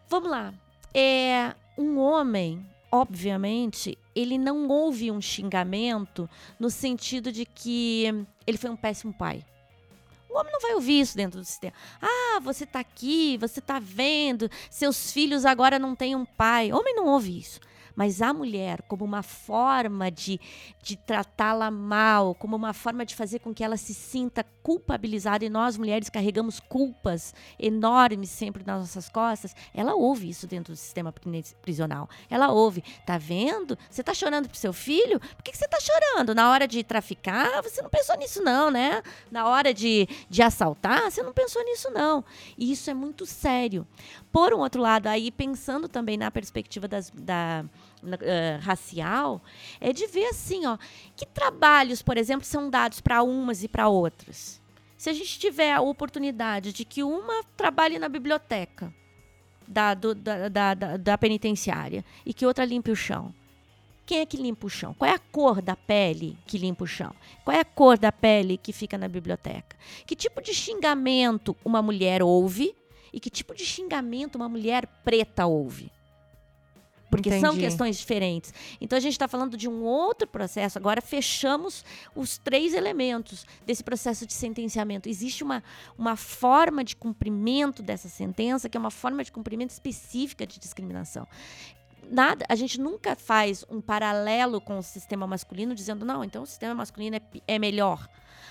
Vamos lá. É um homem obviamente, ele não houve um xingamento no sentido de que ele foi um péssimo pai. O homem não vai ouvir isso dentro do sistema. Ah, você está aqui, você está vendo, seus filhos agora não têm um pai. O homem não ouve isso mas a mulher como uma forma de, de tratá-la mal, como uma forma de fazer com que ela se sinta culpabilizada, e nós mulheres carregamos culpas enormes sempre nas nossas costas, ela ouve isso dentro do sistema prisional. Ela ouve, tá vendo? Você tá chorando pro seu filho? Por que, você tá chorando? Na hora de traficar, você não pensou nisso não, né? Na hora de, de assaltar, você não pensou nisso não. E isso é muito sério. Por um outro lado, aí pensando também na perspectiva das, da, uh, racial, é de ver assim, ó, que trabalhos, por exemplo, são dados para umas e para outras. Se a gente tiver a oportunidade de que uma trabalhe na biblioteca da, do, da, da, da, da penitenciária e que outra limpe o chão, quem é que limpa o chão? Qual é a cor da pele que limpa o chão? Qual é a cor da pele que fica na biblioteca? Que tipo de xingamento uma mulher ouve e que tipo de xingamento uma mulher preta ouve? Porque Entendi. são questões diferentes. Então a gente está falando de um outro processo. Agora fechamos os três elementos desse processo de sentenciamento. Existe uma, uma forma de cumprimento dessa sentença que é uma forma de cumprimento específica de discriminação. Nada, a gente nunca faz um paralelo com o sistema masculino dizendo não, então o sistema masculino é, é melhor.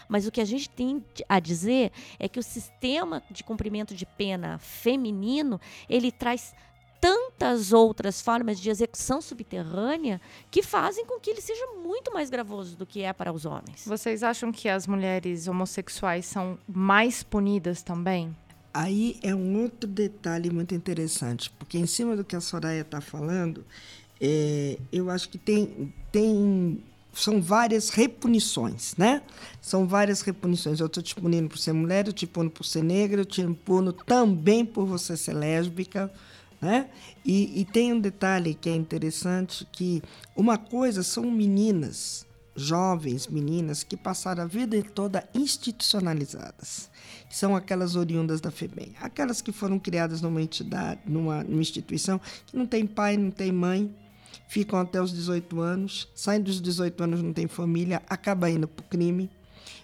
Mas o que a gente tem a dizer é que o sistema de cumprimento de pena feminino ele traz tantas outras formas de execução subterrânea que fazem com que ele seja muito mais gravoso do que é para os homens. Vocês acham que as mulheres homossexuais são mais punidas também? Aí é um outro detalhe muito interessante, porque em cima do que a Soraya está falando, é, eu acho que tem, tem são várias repunições, né? São várias repunições. Eu estou te punindo por ser mulher, eu te puno por ser negra, eu te puno também por você ser lésbica, né? E, e tem um detalhe que é interessante, que uma coisa são meninas, jovens meninas, que passaram a vida toda institucionalizadas. São aquelas oriundas da FEBEM. Aquelas que foram criadas numa entidade, numa, numa instituição, que não tem pai, não tem mãe, ficam até os 18 anos, saem dos 18 anos, não tem família, acaba indo para o crime.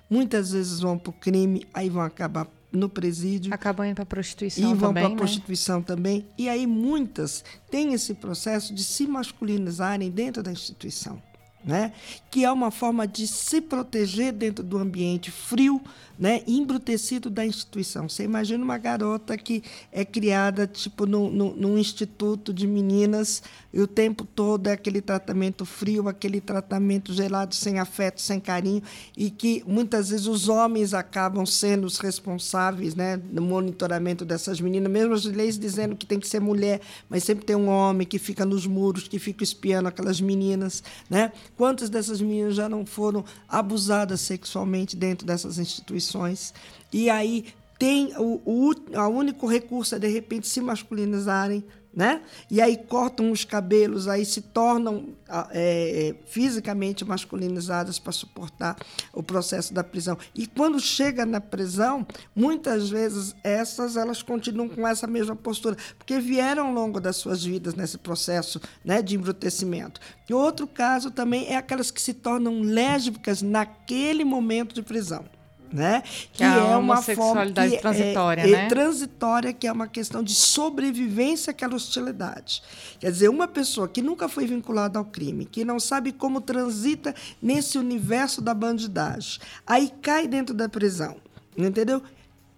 Muitas vezes vão para o crime, aí vão acabar no presídio. Acabam indo para prostituição e vão para né? prostituição também. E aí muitas têm esse processo de se masculinizarem dentro da instituição. Né? que é uma forma de se proteger dentro do ambiente frio né, embrutecido da instituição. Você imagina uma garota que é criada tipo no, no, num instituto de meninas e o tempo todo é aquele tratamento frio, aquele tratamento gelado, sem afeto, sem carinho, e que muitas vezes os homens acabam sendo os responsáveis né, no monitoramento dessas meninas, mesmo as leis dizendo que tem que ser mulher, mas sempre tem um homem que fica nos muros, que fica espiando aquelas meninas. Né? Quantas dessas meninas já não foram abusadas sexualmente dentro dessas instituições? E aí tem o, o, o único recurso é, de repente, se masculinizarem, né? E aí cortam os cabelos, aí se tornam é, é, fisicamente masculinizadas para suportar o processo da prisão. E quando chega na prisão, muitas vezes essas elas continuam com essa mesma postura, porque vieram ao longo das suas vidas nesse processo né, de embrutecimento. Outro caso também é aquelas que se tornam lésbicas naquele momento de prisão né? Que, que é, é uma sexualidade forma, transitória, é, né? É transitória, que é uma questão de sobrevivência àquela hostilidade. Quer dizer, uma pessoa que nunca foi vinculada ao crime, que não sabe como transita nesse universo da bandidagem, aí cai dentro da prisão, entendeu?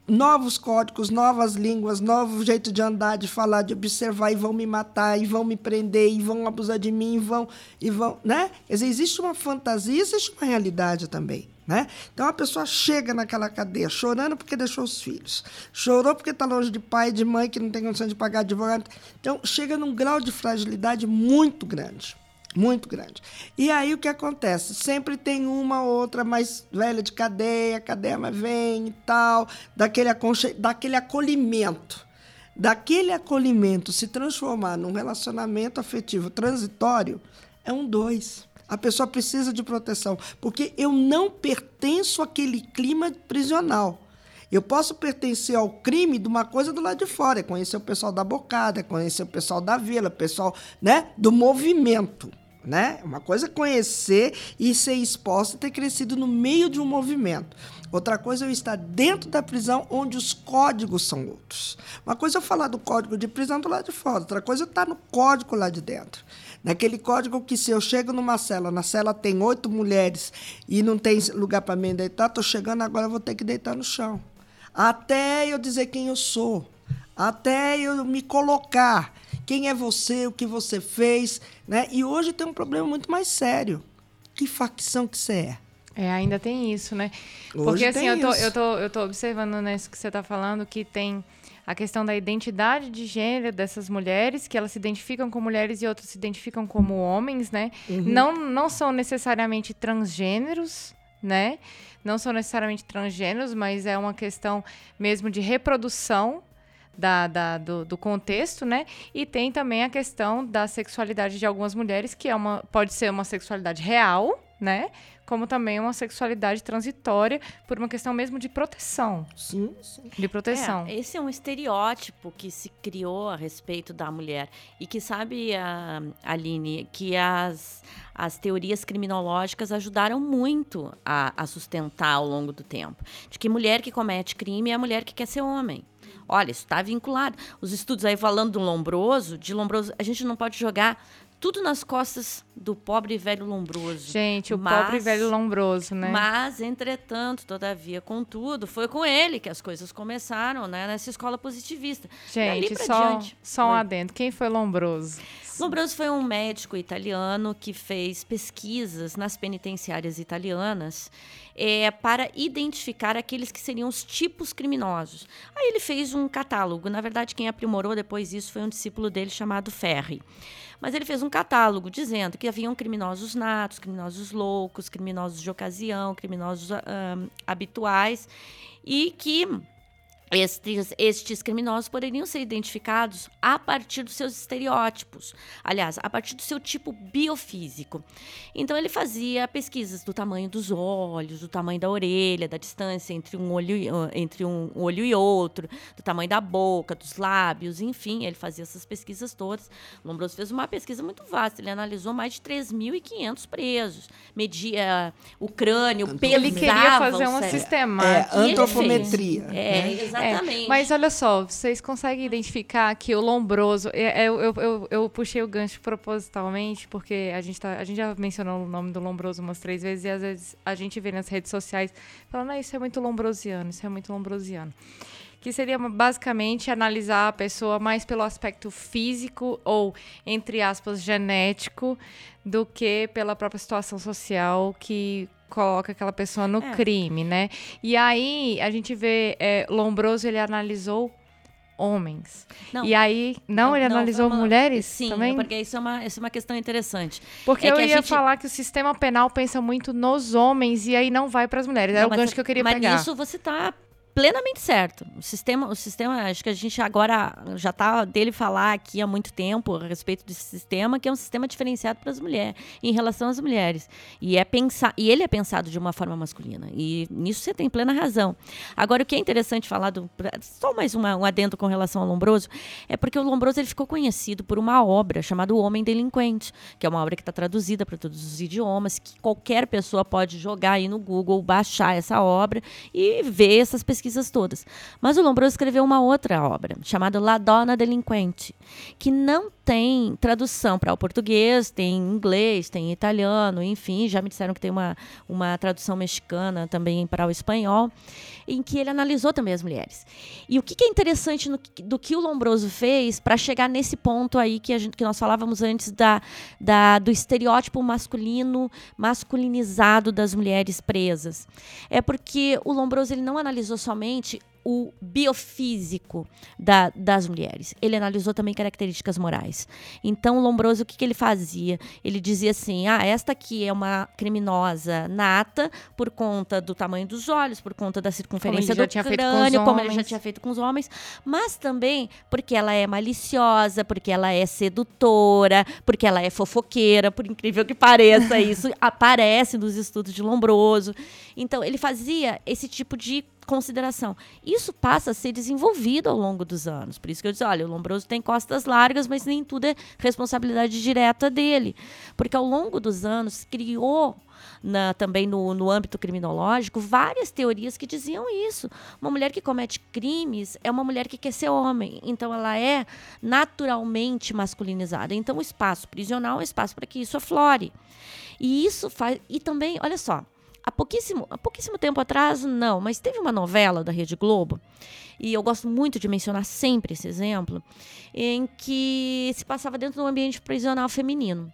novos códigos, novas línguas, novo jeito de andar, de falar, de observar, e vão me matar, e vão me prender, e vão abusar de mim, e vão, e vão, né? Quer dizer, existe uma fantasia, existe uma realidade também. Né? Então a pessoa chega naquela cadeia chorando porque deixou os filhos, chorou porque está longe de pai e de mãe que não tem condição de pagar advogado. Então chega num grau de fragilidade muito grande. Muito grande. E aí o que acontece? Sempre tem uma ou outra mais velha de cadeia, cadeia mais vem e tal, daquele, daquele acolhimento. Daquele acolhimento se transformar num relacionamento afetivo transitório é um dois. A pessoa precisa de proteção, porque eu não pertenço àquele clima prisional. Eu posso pertencer ao crime de uma coisa do lado de fora, é conhecer o pessoal da bocada, é conhecer o pessoal da vila, o pessoal né, do movimento. Né? Uma coisa é conhecer e ser exposta e ter crescido no meio de um movimento. Outra coisa é eu estar dentro da prisão onde os códigos são outros. Uma coisa é eu falar do código de prisão do lado de fora, outra coisa é eu estar no código lá de dentro. Naquele código que se eu chego numa cela, na cela tem oito mulheres e não tem lugar para mim deitar, estou chegando agora, vou ter que deitar no chão. Até eu dizer quem eu sou, até eu me colocar, quem é você, o que você fez. Né? E hoje tem um problema muito mais sério. Que facção que você é? É, ainda tem isso, né? Porque assim, eu tô, eu tô, eu tô observando nisso que você está falando, que tem a questão da identidade de gênero dessas mulheres, que elas se identificam como mulheres e outras se identificam como homens, né? Uhum. Não, não são necessariamente transgêneros, né? Não são necessariamente transgêneros, mas é uma questão mesmo de reprodução da, da, do, do, contexto, né? E tem também a questão da sexualidade de algumas mulheres, que é uma, pode ser uma sexualidade real, né? Como também uma sexualidade transitória por uma questão mesmo de proteção. Sim, sim. De proteção. É, esse é um estereótipo que se criou a respeito da mulher e que sabe, a, Aline, que as, as teorias criminológicas ajudaram muito a, a sustentar ao longo do tempo. De que mulher que comete crime é a mulher que quer ser homem. Olha, isso está vinculado. Os estudos aí falando do lombroso, de lombroso, a gente não pode jogar tudo nas costas do pobre velho lombroso. Gente, o mas, pobre velho lombroso, né? Mas, entretanto, todavia, contudo, foi com ele que as coisas começaram, né? Nessa escola positivista. Gente, só, diante, só um adendo. Quem foi lombroso? Lombroso foi um médico italiano que fez pesquisas nas penitenciárias italianas é, para identificar aqueles que seriam os tipos criminosos. Aí ele fez um catálogo. Na verdade, quem aprimorou depois isso foi um discípulo dele chamado Ferri. Mas ele fez um catálogo dizendo que haviam criminosos natos, criminosos loucos, criminosos de ocasião, criminosos um, habituais, e que estes, estes criminosos poderiam ser identificados a partir dos seus estereótipos, aliás, a partir do seu tipo biofísico. Então, ele fazia pesquisas do tamanho dos olhos, do tamanho da orelha, da distância entre um olho, entre um olho e outro, do tamanho da boca, dos lábios, enfim, ele fazia essas pesquisas todas. Lombroso fez uma pesquisa muito vasta, ele analisou mais de 3.500 presos, media o crânio, pesava Ele queria fazer uma sistemática. É, antropometria. É, né? Exatamente. É, mas olha só, vocês conseguem identificar que o lombroso. É, é, eu, eu, eu, eu, puxei o gancho propositalmente, porque a gente, tá, a gente já mencionou o nome do lombroso umas três vezes, e às vezes a gente vê nas redes sociais falando, ah, isso é muito lombrosiano, isso é muito lombrosiano que seria basicamente analisar a pessoa mais pelo aspecto físico ou, entre aspas, genético, do que pela própria situação social que coloca aquela pessoa no é. crime, né? E aí a gente vê é, Lombroso ele analisou homens. Não, e aí, não, não ele não, analisou uma, mulheres sim, também? porque isso é uma, isso é uma questão interessante. Porque é eu ia gente... falar que o sistema penal pensa muito nos homens e aí não vai para as mulheres. é o gancho que eu queria mas pegar. Mas nisso você está plenamente certo. O sistema, o sistema, acho que a gente agora já está dele falar aqui há muito tempo a respeito desse sistema, que é um sistema diferenciado para as mulheres, em relação às mulheres. E é pensar, e ele é pensado de uma forma masculina. E nisso você tem plena razão. Agora o que é interessante falar do só mais uma, um adendo com relação ao Lombroso, é porque o Lombroso ele ficou conhecido por uma obra chamada O Homem Delinquente, que é uma obra que está traduzida para todos os idiomas, que qualquer pessoa pode jogar aí no Google, baixar essa obra e ver essas pesquisas pesquisas todas. Mas o Lombroso escreveu uma outra obra, chamada La Donna Delinquente, que não tem tradução para o português, tem inglês, tem italiano, enfim, já me disseram que tem uma, uma tradução mexicana também para o espanhol, em que ele analisou também as mulheres. E o que, que é interessante no, do que o Lombroso fez para chegar nesse ponto aí que, a gente, que nós falávamos antes da, da, do estereótipo masculino, masculinizado das mulheres presas? É porque o Lombroso ele não analisou somente o biofísico da, das mulheres. Ele analisou também características morais. Então, o Lombroso, o que, que ele fazia? Ele dizia assim: ah, esta aqui é uma criminosa nata por conta do tamanho dos olhos, por conta da circunferência do crânio, como ele já tinha feito com os homens, mas também porque ela é maliciosa, porque ela é sedutora, porque ela é fofoqueira, por incrível que pareça, isso (laughs) aparece nos estudos de Lombroso. Então, ele fazia esse tipo de consideração. Isso passa a ser desenvolvido ao longo dos anos. Por isso que eu disse, olha, o Lombroso tem costas largas, mas nem tudo é responsabilidade direta dele. Porque ao longo dos anos criou na, também no, no âmbito criminológico, várias teorias que diziam isso. Uma mulher que comete crimes é uma mulher que quer ser homem, então ela é naturalmente masculinizada. Então o espaço prisional é um espaço para que isso aflore. E isso faz. E também, olha só, há pouquíssimo, há pouquíssimo tempo atrás, não, mas teve uma novela da Rede Globo, e eu gosto muito de mencionar sempre esse exemplo, em que se passava dentro do ambiente prisional feminino.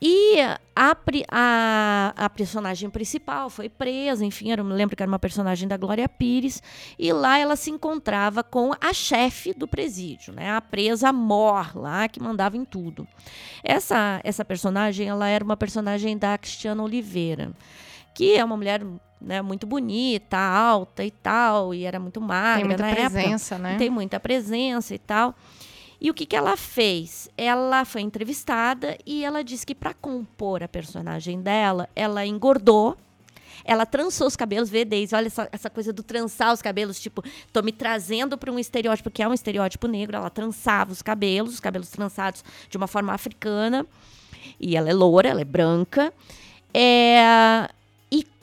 E a, a, a, personagem principal foi presa, enfim, eu me lembro que era uma personagem da Glória Pires, e lá ela se encontrava com a chefe do presídio, né, a presa Mor, lá, que mandava em tudo. Essa, essa personagem, ela era uma personagem da Cristiana Oliveira que é uma mulher né, muito bonita, alta e tal, e era muito magra tem muita na presença, época. né? Tem muita presença e tal. E o que, que ela fez? Ela foi entrevistada e ela disse que para compor a personagem dela, ela engordou, ela trançou os cabelos, vê, Deise, olha essa, essa coisa do trançar os cabelos, tipo, tô me trazendo para um estereótipo que é um estereótipo negro, ela trançava os cabelos, os cabelos trançados de uma forma africana, e ela é loura, ela é branca. É,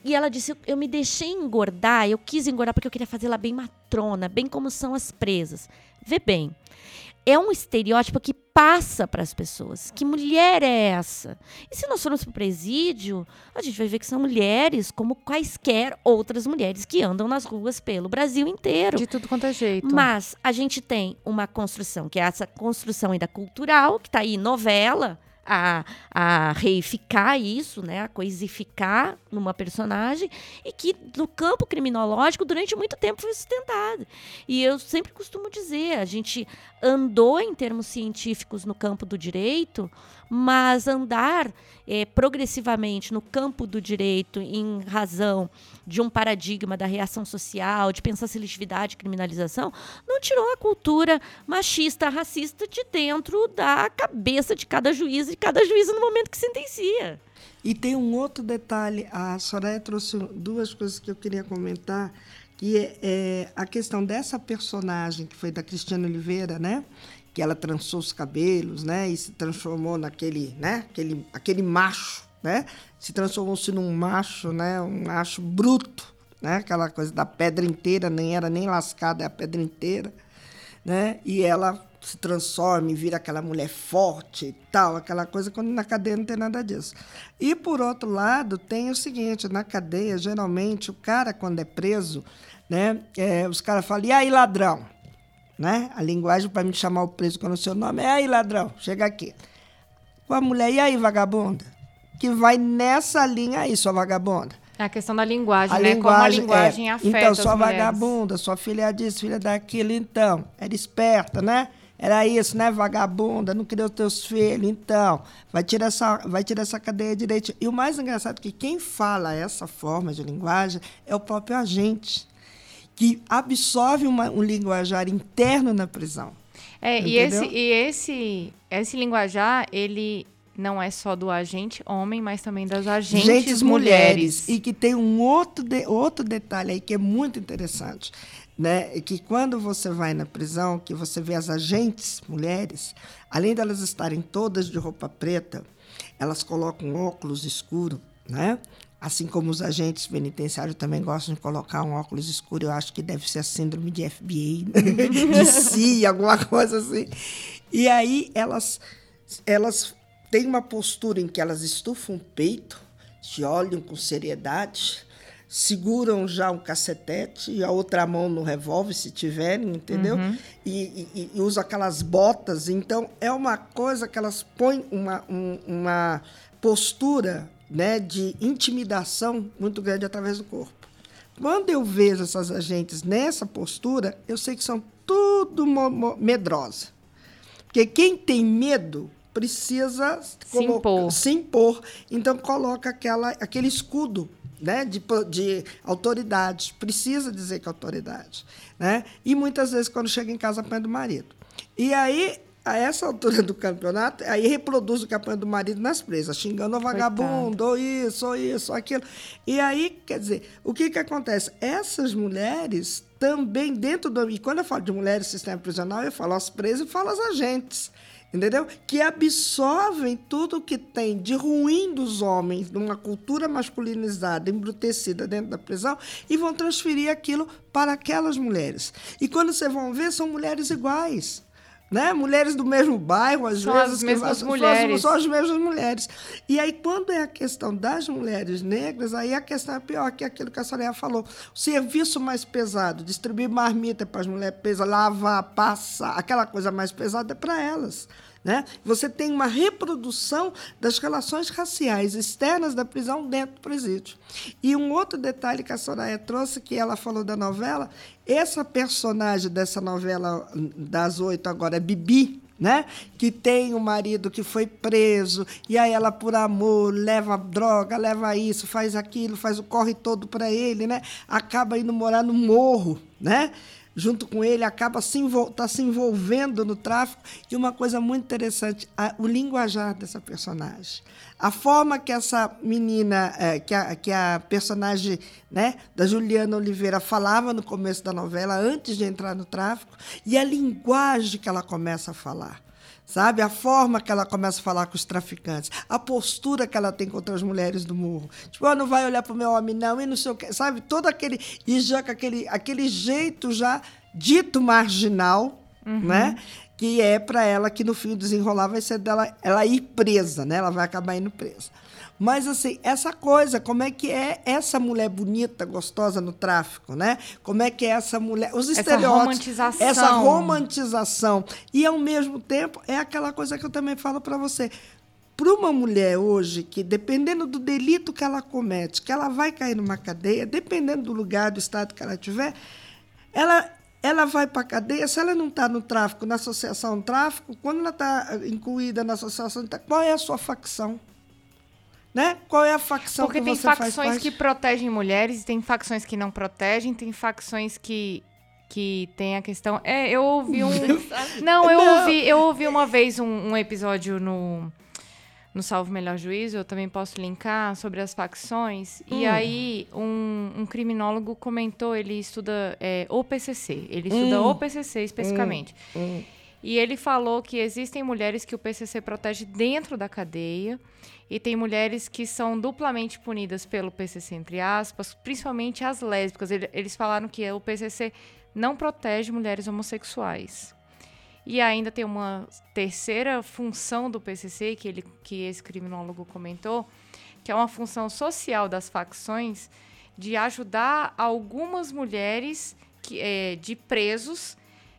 e ela disse: Eu me deixei engordar, eu quis engordar porque eu queria fazê-la bem matrona, bem como são as presas. Vê bem, é um estereótipo que passa para as pessoas. Que mulher é essa? E se nós formos para o presídio, a gente vai ver que são mulheres como quaisquer outras mulheres que andam nas ruas pelo Brasil inteiro. De tudo quanto é jeito. Mas a gente tem uma construção, que é essa construção ainda cultural, que está aí novela, a, a reificar isso, né, a coisificar numa personagem e que no campo criminológico durante muito tempo foi sustentado. E eu sempre costumo dizer, a gente andou em termos científicos no campo do direito, mas andar é, progressivamente no campo do direito em razão de um paradigma da reação social, de pensar seletividade criminalização, não tirou a cultura machista, racista de dentro da cabeça de cada juiz e cada juíza no momento que sentencia. E tem um outro detalhe, a Soraya trouxe duas coisas que eu queria comentar, que é, é a questão dessa personagem que foi da Cristiana Oliveira, né? Que ela trançou os cabelos, né, e se transformou naquele, né, aquele, aquele macho, né, se transformou-se num macho, né, um macho bruto, né? Aquela coisa da pedra inteira, nem era nem lascada, é a pedra inteira, né? E ela se transforma e vira aquela mulher forte e tal, aquela coisa, quando na cadeia não tem nada disso. E, por outro lado, tem o seguinte, na cadeia, geralmente, o cara, quando é preso, né, é, os caras falam, e aí, ladrão? Né? A linguagem para me chamar o preso quando o seu nome é, aí, ladrão, chega aqui. Com a mulher, e aí, vagabunda? Que vai nessa linha aí, sua vagabunda. É a questão da linguagem, a né? Linguagem, Como a linguagem é. afeta Então, sua vagabunda, sua filha disso, filha daquilo, então. Era esperta, né? Era isso, né, vagabunda? Não queria os teus filhos. Então, vai tirar essa, vai tirar essa cadeia direito. E o mais engraçado é que quem fala essa forma de linguagem é o próprio agente, que absorve uma, um linguajar interno na prisão. É, e esse, e esse, esse linguajar, ele não é só do agente homem, mas também das agentes, agentes mulheres. mulheres. E que tem um outro, de, outro detalhe aí que é muito interessante. Né? Que quando você vai na prisão, que você vê as agentes mulheres, além delas estarem todas de roupa preta, elas colocam óculos escuros, né? Assim como os agentes penitenciários também gostam de colocar um óculos escuro, eu acho que deve ser a síndrome de FBI, (laughs) de si, alguma coisa assim. E aí elas, elas têm uma postura em que elas estufam o peito, se olham com seriedade, seguram já um cacetete e a outra mão no revólver, se tiverem, entendeu? Uhum. E, e, e usam aquelas botas. Então, é uma coisa que elas põem uma, um, uma postura né, de intimidação muito grande através do corpo. Quando eu vejo essas agentes nessa postura, eu sei que são tudo medrosa. Porque quem tem medo precisa se impor. se impor. Então coloca aquela, aquele escudo né, de, de autoridade, precisa dizer que é autoridade. Né? E muitas vezes, quando chega em casa, apanha do marido. E aí, a essa altura do campeonato, aí reproduz o campanha do marido nas presas, xingando o vagabundo, ou isso, ou isso, ou aquilo. E aí, quer dizer, o que, que acontece? Essas mulheres também, dentro do. E quando eu falo de mulheres sistema prisional, eu falo as presas e falo as agentes entendeu? Que absorvem tudo que tem de ruim dos homens, numa cultura masculinizada, embrutecida dentro da prisão, e vão transferir aquilo para aquelas mulheres. E quando vocês vão ver, são mulheres iguais. Né? Mulheres do mesmo bairro, às são vezes. As mesmas que, mulheres. São as mesmas mulheres. E aí, quando é a questão das mulheres negras, aí a questão é pior, que é aquilo que a Soraya falou. O serviço mais pesado, distribuir marmita para as mulheres pesas, lavar, passar, aquela coisa mais pesada é para elas. Né? Você tem uma reprodução das relações raciais externas da prisão dentro do presídio. E um outro detalhe que a Soraya trouxe, que ela falou da novela, essa personagem dessa novela das oito agora é Bibi, né? Que tem um marido que foi preso e aí ela por amor leva droga, leva isso, faz aquilo, faz o corre todo para ele, né? Acaba indo morar no morro, né? Junto com ele, acaba se, tá se envolvendo no tráfico. E uma coisa muito interessante, a, o linguajar dessa personagem. A forma que essa menina, é, que, a, que a personagem né, da Juliana Oliveira falava no começo da novela, antes de entrar no tráfico, e a linguagem que ela começa a falar sabe? A forma que ela começa a falar com os traficantes, a postura que ela tem contra as mulheres do morro. Tipo, oh, não vai olhar para o meu homem, não, e não sei o quê, sabe? Todo aquele. E já com aquele, aquele jeito já dito marginal, uhum. né? Que é para ela que no fim desenrolar vai ser dela ela ir presa, né? Ela vai acabar indo presa. Mas, assim, essa coisa, como é que é essa mulher bonita, gostosa no tráfico, né? Como é que é essa mulher. Os estereótipos. Essa romantização. Essa romantização. E, ao mesmo tempo, é aquela coisa que eu também falo para você. Para uma mulher hoje, que dependendo do delito que ela comete, que ela vai cair numa cadeia, dependendo do lugar, do estado que ela tiver, ela ela vai para a cadeia, se ela não está no tráfico, na associação tráfico, quando ela está incluída na associação, qual é a sua facção? né? Qual é a facção Porque que tem você faz facções que protegem mulheres, tem facções que não protegem, tem facções que que tem a questão. É, eu ouvi um. não, eu não. ouvi, eu ouvi uma vez um, um, episódio no no Salvo Melhor Juízo, eu também posso linkar sobre as facções. Hum. E aí um, um, criminólogo comentou, ele estuda é, OPCC, ele estuda hum. OPCC especificamente. Hum. hum. E ele falou que existem mulheres que o PCC protege dentro da cadeia e tem mulheres que são duplamente punidas pelo PCC, entre aspas, principalmente as lésbicas. Eles falaram que o PCC não protege mulheres homossexuais. E ainda tem uma terceira função do PCC, que, ele, que esse criminólogo comentou, que é uma função social das facções de ajudar algumas mulheres que, é, de presos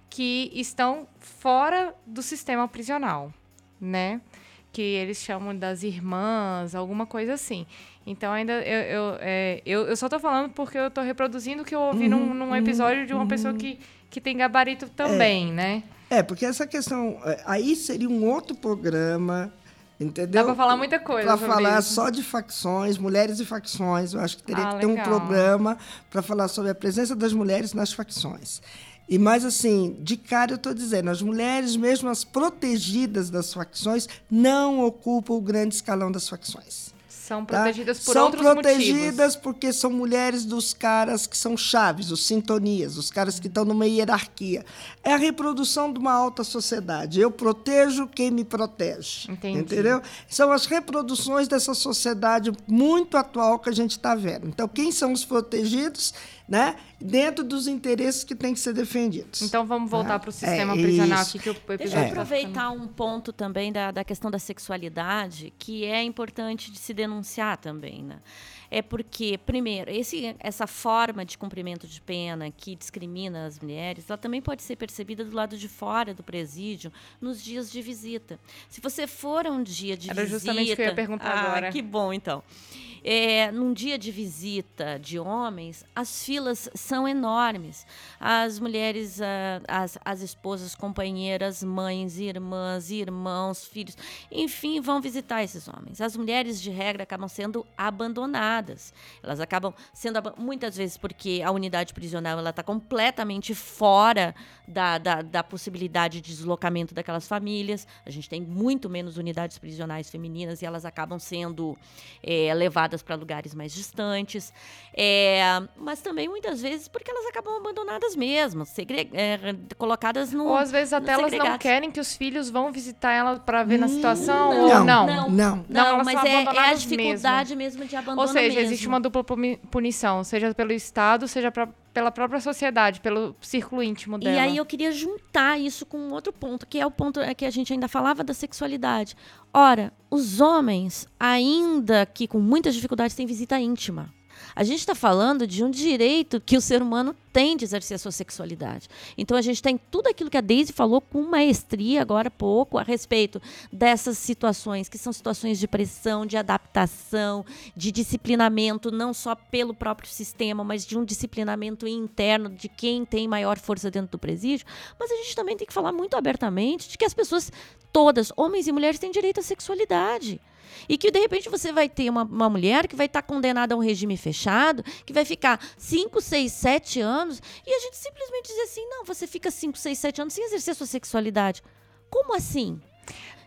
que estão fora do sistema prisional, né? Que eles chamam das irmãs, alguma coisa assim. Então, ainda eu, eu, é, eu, eu só estou falando porque eu estou reproduzindo o que eu ouvi uhum, num, num, episódio uhum, de uma uhum. pessoa que, que tem gabarito também, é, né? É, porque essa questão. É, aí seria um outro programa. Entendeu? Dá para falar muita coisa. Para falar isso. só de facções, mulheres e facções. Eu acho que teria ah, que ter legal. um programa para falar sobre a presença das mulheres nas facções. E mais assim, de cara eu estou dizendo, as mulheres, mesmo as protegidas das facções, não ocupam o grande escalão das facções. São tá? protegidas tá? por são outros protegidas motivos. porque são mulheres dos caras que são chaves, os sintonias, os caras que estão numa hierarquia. É a reprodução de uma alta sociedade. Eu protejo quem me protege. Entendi. Entendeu? São as reproduções dessa sociedade muito atual que a gente está vendo. Então, quem são os protegidos? Né? dentro dos interesses que têm que ser defendidos. Então vamos voltar né? para o sistema é, prisional aqui que o episódio Deixa eu tá aproveitar um ponto também da, da questão da sexualidade que é importante de se denunciar também, né? É porque, primeiro, esse, essa forma de cumprimento de pena que discrimina as mulheres, ela também pode ser percebida do lado de fora do presídio nos dias de visita. Se você for a um dia de Era visita. Era justamente o que eu ia perguntar ah, agora. Que bom, então. É, num dia de visita de homens, as filas são enormes. As mulheres, ah, as, as esposas, companheiras, mães, irmãs, irmãos, filhos, enfim, vão visitar esses homens. As mulheres, de regra, acabam sendo abandonadas. Elas acabam sendo, muitas vezes, porque a unidade prisional está completamente fora da, da, da possibilidade de deslocamento daquelas famílias. A gente tem muito menos unidades prisionais femininas e elas acabam sendo é, levadas para lugares mais distantes, é, mas também muitas vezes porque elas acabam abandonadas mesmo, segre, é, colocadas no. Ou às vezes até elas não querem que os filhos vão visitar ela para ver na situação não, ou não. Não, não, não, mas é, é, a dificuldade mesmo. mesmo de abandonar. Ou seja, mesmo. existe uma dupla punição, seja pelo Estado, seja pra, pela própria sociedade, pelo círculo íntimo dela. E aí eu queria juntar isso com outro ponto, que é o ponto que a gente ainda falava da sexualidade. Ora, os homens, ainda que com muitas dificuldades, têm visita íntima. A gente está falando de um direito que o ser humano tem de exercer a sua sexualidade. Então a gente tem tudo aquilo que a Daisy falou com maestria agora há pouco a respeito dessas situações, que são situações de pressão, de adaptação, de disciplinamento, não só pelo próprio sistema, mas de um disciplinamento interno de quem tem maior força dentro do presídio. Mas a gente também tem que falar muito abertamente de que as pessoas todas, homens e mulheres, têm direito à sexualidade. E que, de repente, você vai ter uma, uma mulher que vai estar condenada a um regime fechado, que vai ficar 5, 6, 7 anos, e a gente simplesmente diz assim: não, você fica 5, 6, 7 anos sem exercer sua sexualidade. Como assim?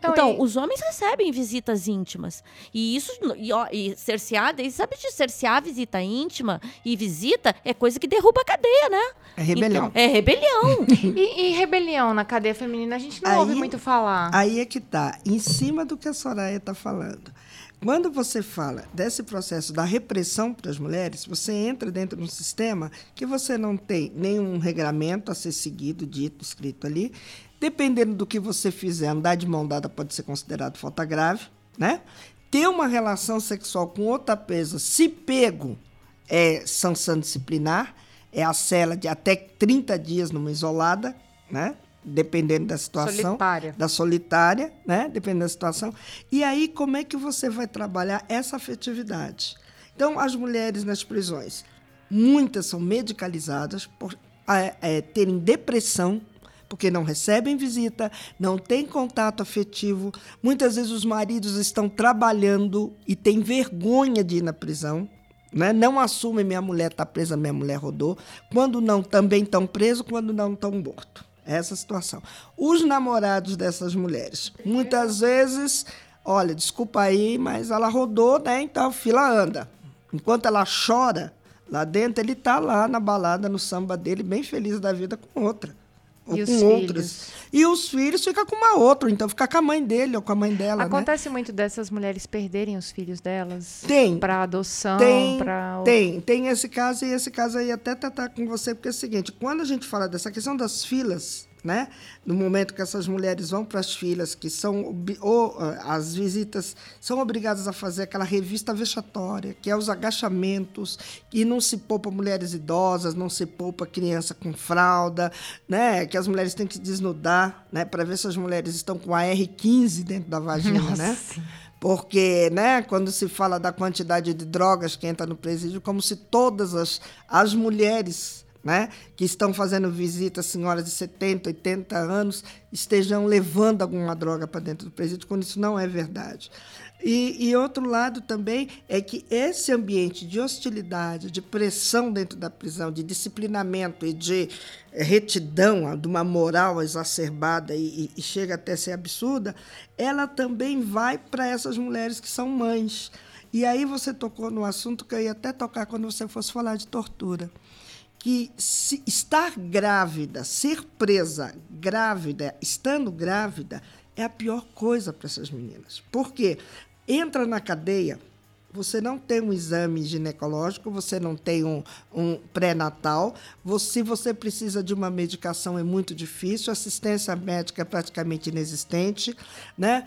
Então, então e... os homens recebem visitas íntimas. E isso, e, ó, e cercear, e sabe de cercear a visita íntima e visita é coisa que derruba a cadeia, né? É rebelião. Então, é rebelião. (laughs) e, e, rebelião na cadeia feminina a gente não aí, ouve muito falar. Aí é que tá, em cima do que a Soraya está falando. Quando você fala desse processo da repressão para as mulheres, você entra dentro de um sistema que você não tem nenhum regramento a ser seguido, dito, escrito ali, Dependendo do que você fizer, andar de mão dada pode ser considerado falta grave, né? Ter uma relação sexual com outra pessoa, se pego, é sanção disciplinar, é a cela de até 30 dias numa isolada, né? Dependendo da situação. Solitária. Da solitária, né? Dependendo da situação. E aí, como é que você vai trabalhar essa afetividade? Então, as mulheres nas prisões, muitas são medicalizadas por é, é, terem depressão, porque não recebem visita, não têm contato afetivo. Muitas vezes os maridos estão trabalhando e têm vergonha de ir na prisão. Né? Não assumem minha mulher está presa, minha mulher rodou. Quando não, também estão presos, quando não estão mortos. Essa situação. Os namorados dessas mulheres, muitas vezes, olha, desculpa aí, mas ela rodou, né? Então a fila anda. Enquanto ela chora, lá dentro ele está lá na balada, no samba dele, bem feliz da vida com outra ou com outras. E os filhos ficam com uma outra, então fica com a mãe dele ou com a mãe dela. Né? Acontece né? muito dessas mulheres perderem os filhos delas? Tem. Para adoção? Tem, pra... tem. Tem esse caso e esse caso aí até tratar com você, porque é o seguinte, quando a gente fala dessa questão das filas, né? No momento que essas mulheres vão para as filas, que são ou ah, as visitas são obrigadas a fazer aquela revista vexatória, que é os agachamentos, e não se poupa mulheres idosas, não se poupa criança com fralda, né? Que as mulheres têm que desnudar, né? Para ver se as mulheres estão com a R15 dentro da vagina, Nossa. né? Porque, né, quando se fala da quantidade de drogas que entra no presídio, como se todas as, as mulheres né, que estão fazendo visitas, senhoras de 70, 80 anos, estejam levando alguma droga para dentro do presídio, quando isso não é verdade. E, e, outro lado também é que esse ambiente de hostilidade, de pressão dentro da prisão, de disciplinamento e de eh, retidão, de uma moral exacerbada e, e chega até ser absurda, ela também vai para essas mulheres que são mães. E aí você tocou no assunto que eu ia até tocar quando você fosse falar de tortura que estar grávida, ser presa grávida, estando grávida, é a pior coisa para essas meninas. Por quê? Entra na cadeia, você não tem um exame ginecológico, você não tem um, um pré-natal, você, se você precisa de uma medicação é muito difícil, assistência médica é praticamente inexistente, né?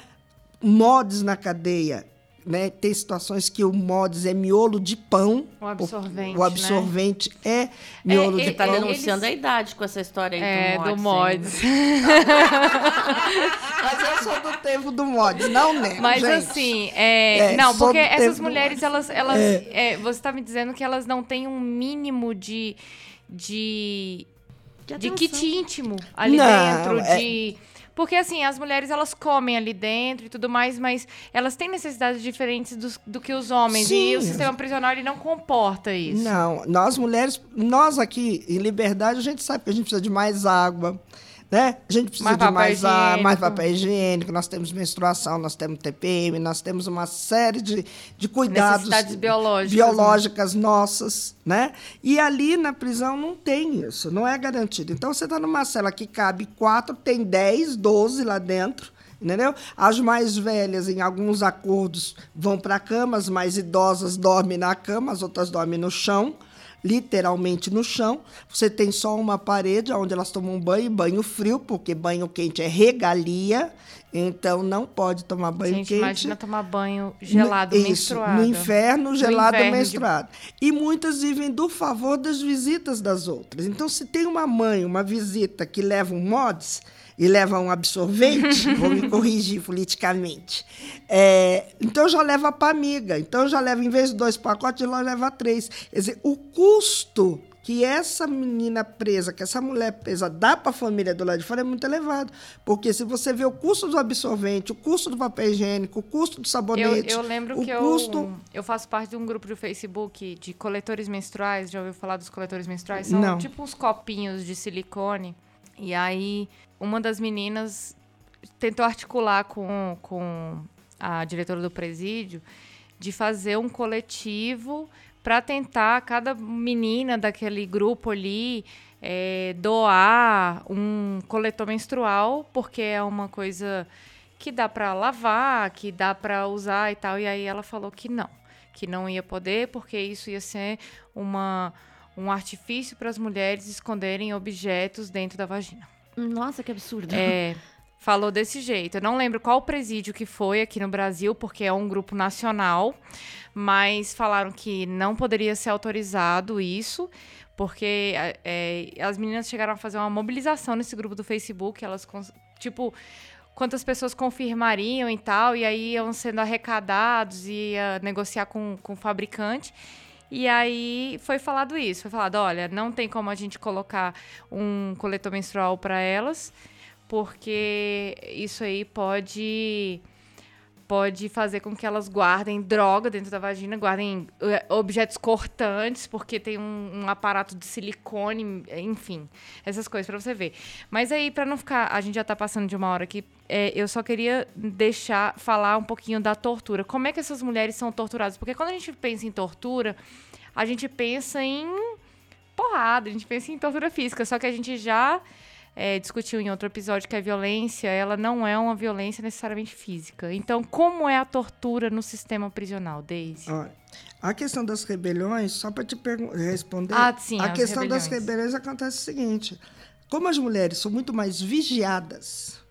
mods na cadeia né? Tem situações que o mods é miolo de pão. O absorvente. O absorvente né? é miolo é, de tá pão. Está denunciando eles... a idade com essa história aí é, do mods. Do mods. (laughs) Mas eu sou do tempo do mods, não né? Mas gente. assim, é, é, não, porque essas mulheres, elas, elas é. você está me dizendo que elas não têm um mínimo de. de, de, de kit íntimo ali não, dentro, é de porque, assim, as mulheres, elas comem ali dentro e tudo mais, mas elas têm necessidades diferentes do, do que os homens. Sim. E o sistema prisional, ele não comporta isso. Não, nós mulheres, nós aqui, em liberdade, a gente sabe que a gente precisa de mais água, né? A gente precisa mais de mais, ar, mais papel higiênico, nós temos menstruação, nós temos TPM, nós temos uma série de, de cuidados. Biológicas. Biológicas né? nossas, né? E ali na prisão não tem isso, não é garantido. Então você está numa cela que cabe quatro, tem dez, doze lá dentro. Entendeu? As mais velhas, em alguns acordos, vão para a cama, as mais idosas dormem na cama, as outras dormem no chão literalmente no chão. Você tem só uma parede onde elas tomam banho, banho frio, porque banho quente é regalia. Então não pode tomar banho Gente, quente. Imagina tomar banho gelado, no, menstruado. No inferno, gelado, inverno menstruado. De... E muitas vivem do favor das visitas das outras. Então, se tem uma mãe, uma visita que leva um mods, e leva um absorvente, (laughs) vou me corrigir politicamente. É, então já leva para amiga. Então já leva, em vez de dois pacotes, ela leva três. Quer dizer, o custo que essa menina presa, que essa mulher presa dá para a família do lado de fora é muito elevado. Porque se você vê o custo do absorvente, o custo do papel higiênico, o custo do sabonete. Eu, eu lembro que custo... eu, eu faço parte de um grupo de Facebook de coletores menstruais. Já ouviu falar dos coletores menstruais? São Não. tipo uns copinhos de silicone. E aí uma das meninas tentou articular com, com a diretora do presídio de fazer um coletivo para tentar cada menina daquele grupo ali é, doar um coletor menstrual, porque é uma coisa que dá para lavar, que dá para usar e tal. E aí ela falou que não, que não ia poder, porque isso ia ser uma, um artifício para as mulheres esconderem objetos dentro da vagina. Nossa, que absurdo. É, (laughs) falou desse jeito. Eu não lembro qual presídio que foi aqui no Brasil, porque é um grupo nacional, mas falaram que não poderia ser autorizado isso, porque é, as meninas chegaram a fazer uma mobilização nesse grupo do Facebook, elas, tipo, quantas pessoas confirmariam e tal, e aí iam sendo arrecadados e ia negociar com, com o fabricante. E aí foi falado isso, foi falado, olha, não tem como a gente colocar um coletor menstrual para elas, porque isso aí pode pode fazer com que elas guardem droga dentro da vagina, guardem eh, objetos cortantes, porque tem um, um aparato de silicone, enfim, essas coisas para você ver. Mas aí, para não ficar, a gente já está passando de uma hora aqui, é, eu só queria deixar, falar um pouquinho da tortura. Como é que essas mulheres são torturadas? Porque quando a gente pensa em tortura, a gente pensa em porrada, a gente pensa em tortura física, só que a gente já é, discutiu em outro episódio que a violência ela não é uma violência necessariamente física. Então, como é a tortura no sistema prisional, Deise? a questão das rebeliões, só para te responder, ah, sim, a questão rebeliões. das rebeliões acontece o seguinte: como as mulheres são muito mais vigiadas,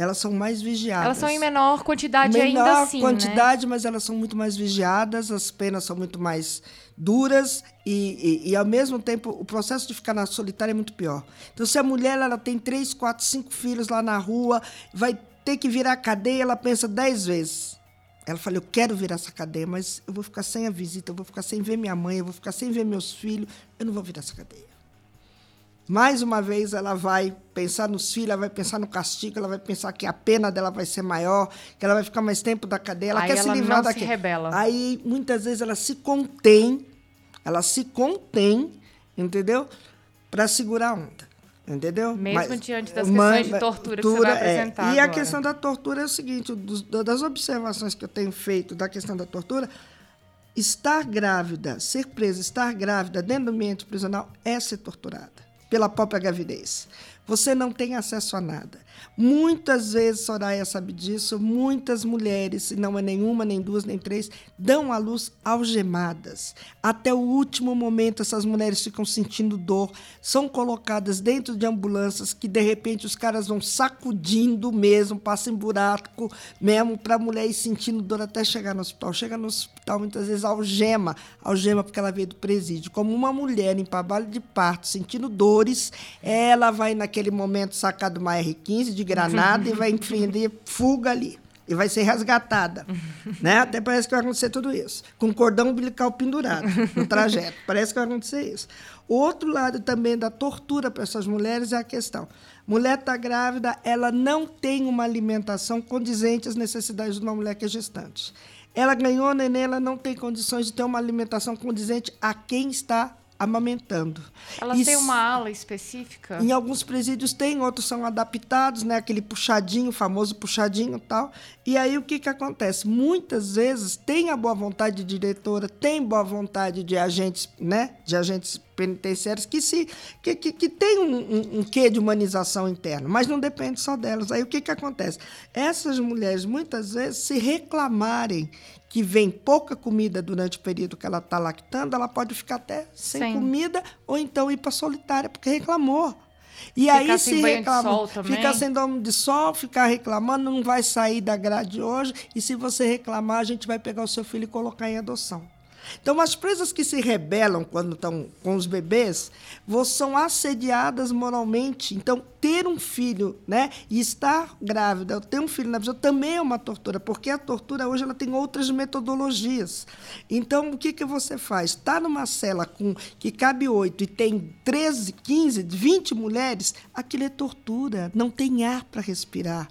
elas são mais vigiadas. Elas são em menor quantidade menor ainda assim, Menor quantidade, né? mas elas são muito mais vigiadas, as penas são muito mais duras e, e, e, ao mesmo tempo, o processo de ficar na solitária é muito pior. Então, se a mulher ela tem três, quatro, cinco filhos lá na rua, vai ter que virar cadeia, ela pensa dez vezes. Ela fala, eu quero virar essa cadeia, mas eu vou ficar sem a visita, eu vou ficar sem ver minha mãe, eu vou ficar sem ver meus filhos, eu não vou virar essa cadeia. Mais uma vez, ela vai pensar nos filhos, ela vai pensar no castigo, ela vai pensar que a pena dela vai ser maior, que ela vai ficar mais tempo da cadeia, ela Aí quer ela se livrar não daquilo. Se rebela. Aí, muitas vezes, ela se contém, ela se contém, entendeu? Para segurar a onda. Entendeu? Mesmo Mas, diante das questões de tortura, tortura que você vai apresentar. É. E agora. a questão da tortura é o seguinte: dos, das observações que eu tenho feito da questão da tortura, estar grávida, ser presa, estar grávida dentro do ambiente prisional é ser torturada pela própria gravidez. Você não tem acesso a nada. Muitas vezes, Soraya sabe disso, muitas mulheres, não é nenhuma, nem duas, nem três, dão à luz algemadas. Até o último momento, essas mulheres ficam sentindo dor, são colocadas dentro de ambulâncias que, de repente, os caras vão sacudindo mesmo, passam em buraco mesmo, para a mulher ir sentindo dor até chegar no hospital. Chega no hospital, muitas vezes, algema, algema porque ela veio do presídio. Como uma mulher em trabalho de parto, sentindo dores, ela vai, naquele momento, sacar de uma R15 de granada e vai empreender fuga ali. E vai ser resgatada. (laughs) né? Até parece que vai acontecer tudo isso. Com cordão umbilical pendurado no trajeto. (laughs) Parece que vai acontecer isso. Outro lado também da tortura para essas mulheres é a questão. Mulher está grávida, ela não tem uma alimentação condizente às necessidades de uma mulher que é gestante. Ela ganhou neném, ela não tem condições de ter uma alimentação condizente a quem está amamentando. Elas e têm uma ala específica? Em alguns presídios tem, outros são adaptados, né? Aquele puxadinho, famoso puxadinho e tal. E aí o que, que acontece? Muitas vezes tem a boa vontade de diretora, tem boa vontade de agentes, né? De agentes penitenciários que se que, que, que tem um, um, um, quê de humanização interna, mas não depende só delas. Aí o que, que acontece? Essas mulheres muitas vezes se reclamarem que vem pouca comida durante o período que ela está lactando, ela pode ficar até sem Sim. comida ou então ir para solitária, porque reclamou. E ficar aí se reclama, ficar sem domo de sol, ficar reclamando, não vai sair da grade hoje, e se você reclamar, a gente vai pegar o seu filho e colocar em adoção. Então, as presas que se rebelam quando estão com os bebês são assediadas moralmente. Então, ter um filho né, e estar grávida, ter um filho na prisão, também é uma tortura, porque a tortura hoje ela tem outras metodologias. Então, o que, que você faz? Está numa cela com que cabe oito e tem 13, 15, 20 mulheres, aquilo é tortura, não tem ar para respirar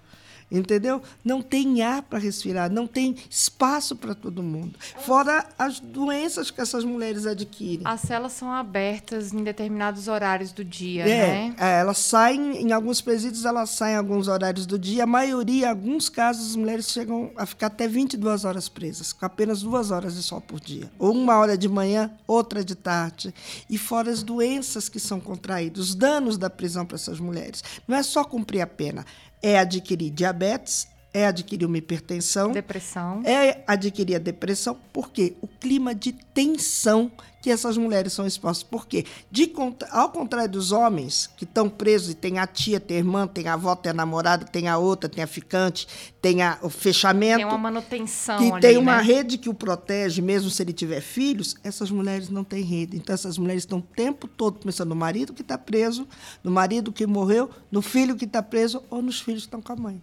entendeu? Não tem ar para respirar, não tem espaço para todo mundo. Fora as doenças que essas mulheres adquirem. As celas são abertas em determinados horários do dia, é, né? É, elas saem, em alguns presídios, elas saem em alguns horários do dia. A maioria, em alguns casos, as mulheres chegam a ficar até 22 horas presas, com apenas duas horas de sol por dia. Ou uma hora de manhã, outra de tarde. E fora as doenças que são contraídas, os danos da prisão para essas mulheres. Não é só cumprir a pena, é adquirir diabetes, é adquirir uma hipertensão, depressão, é adquirir a depressão, porque o clima de tensão que essas mulheres são expostas. Por quê? De, ao contrário dos homens que estão presos e tem a tia, tem a irmã, tem a avó, tem a namorada, tem a outra, tem a ficante, tem a, o fechamento. Tem uma manutenção. Que ali, tem uma né? rede que o protege, mesmo se ele tiver filhos, essas mulheres não têm rede. Então, essas mulheres estão o tempo todo pensando no marido que está preso, no marido que morreu, no filho que está preso ou nos filhos que estão com a mãe.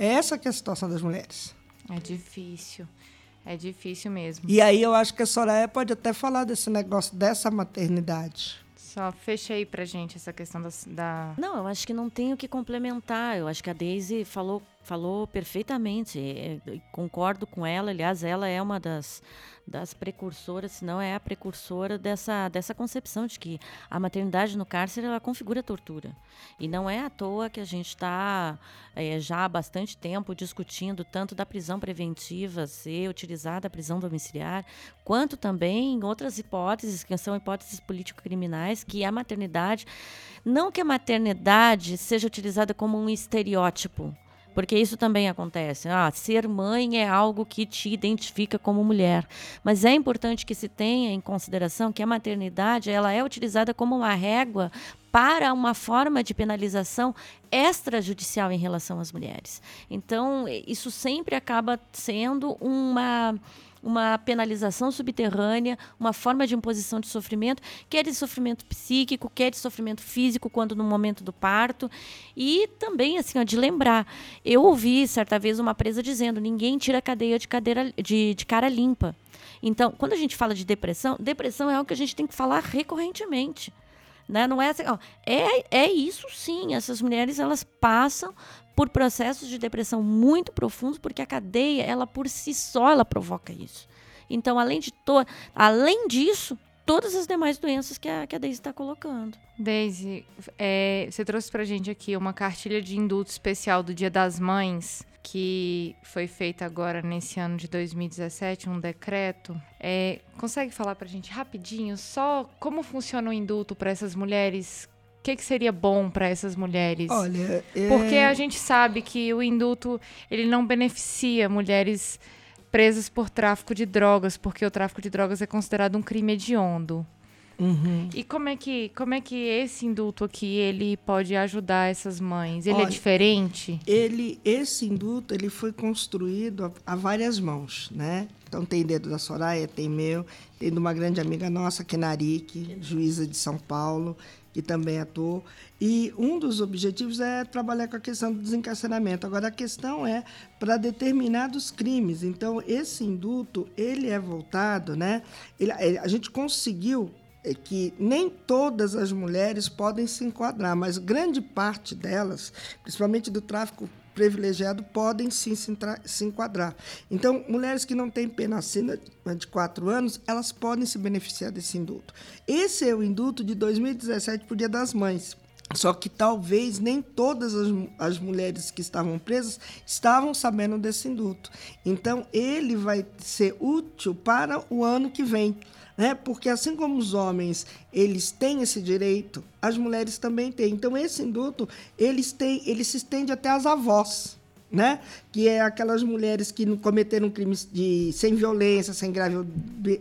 Essa que é a situação das mulheres. É difícil. É difícil mesmo. E aí eu acho que a Soraya pode até falar desse negócio, dessa maternidade. Só fecha aí pra gente essa questão da, da... Não, eu acho que não tenho o que complementar. Eu acho que a Daisy falou falou perfeitamente. É, concordo com ela. Aliás, ela é uma das, das precursoras, se não é a precursora dessa, dessa concepção de que a maternidade no cárcere ela configura tortura. E não é à toa que a gente está é, já há bastante tempo discutindo tanto da prisão preventiva ser utilizada a prisão domiciliar, quanto também em outras hipóteses, que são hipóteses político-criminais, que a maternidade, não que a maternidade seja utilizada como um estereótipo, porque isso também acontece. Ah, ser mãe é algo que te identifica como mulher. Mas é importante que se tenha em consideração que a maternidade ela é utilizada como uma régua para uma forma de penalização extrajudicial em relação às mulheres. Então, isso sempre acaba sendo uma uma penalização subterrânea, uma forma de imposição de sofrimento, quer de sofrimento psíquico, quer de sofrimento físico, quando no momento do parto. E também, assim, ó, de lembrar. Eu ouvi certa vez uma presa dizendo: ninguém tira cadeia de, cadeira, de, de cara limpa. Então, quando a gente fala de depressão, depressão é algo que a gente tem que falar recorrentemente. Né? Não é assim, ó, é, é isso sim. Essas mulheres elas passam por processos de depressão muito profundos, porque a cadeia, ela por si só, ela provoca isso. Então, além de to além disso, todas as demais doenças que a, que a Daisy está colocando. Daisy, é, você trouxe para gente aqui uma cartilha de indulto especial do Dia das Mães, que foi feita agora nesse ano de 2017, um decreto. É, consegue falar para gente rapidinho só como funciona o indulto para essas mulheres o que, que, seria bom para essas mulheres? Olha, é... porque a gente sabe que o indulto ele não beneficia mulheres presas por tráfico de drogas, porque o tráfico de drogas é considerado um crime hediondo. Uhum. E como é que como é que esse indulto aqui ele pode ajudar essas mães? Ele é Olha, é diferente? Ele esse indulto ele foi construído a, a, várias mãos, né? Então tem dedo da Soraya, tem meu, tem de uma grande amiga nossa, Kenarique, juíza de São Paulo, que também atuou. E um dos objetivos é trabalhar com a questão do desencarceramento. Agora, a questão é para determinados crimes. Então, esse indulto, ele é voltado, né? Ele, a gente conseguiu é que nem todas as mulheres podem se enquadrar, mas grande parte delas, principalmente do tráfico privilegiado, podem sim se, se enquadrar. Então, mulheres que não têm pena acima de quatro anos, elas podem se beneficiar desse indulto. Esse é o indulto de 2017 para o Dia das Mães. Só que talvez nem todas as, as, mulheres que estavam presas estavam sabendo desse indulto. Então, ele vai ser útil para o ano que vem né? Porque assim como os homens eles têm esse direito, as mulheres também têm. Então esse indulto eles têm, ele se estende até às avós, né? Que é aquelas mulheres que cometeram crimes de sem violência, sem grave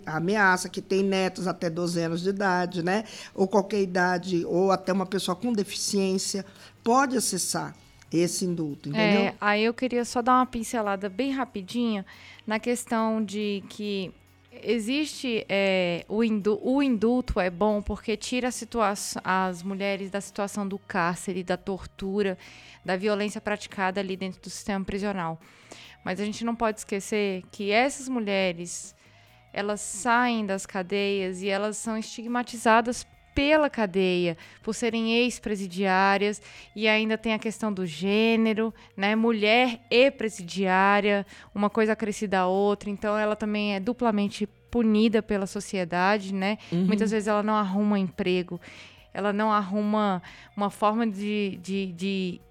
ameaça, que têm netos até 12 anos de idade, né? Ou qualquer idade, ou até uma pessoa com deficiência pode acessar esse indulto, entendeu? É, aí eu queria só dar uma pincelada bem rapidinha na questão de que existe é, o, indu o indulto é bom porque tira as mulheres da situação do cárcere, da tortura, da violência praticada ali dentro do sistema prisional. Mas a gente não pode esquecer que essas mulheres elas saem das cadeias e elas são estigmatizadas pela cadeia, por serem ex-presidiárias, e ainda tem a questão do gênero, né? Mulher e presidiária, uma coisa acrescida à outra, então ela também é duplamente punida pela sociedade, né? Uhum. Muitas vezes ela não arruma emprego, ela não arruma uma forma de, de, de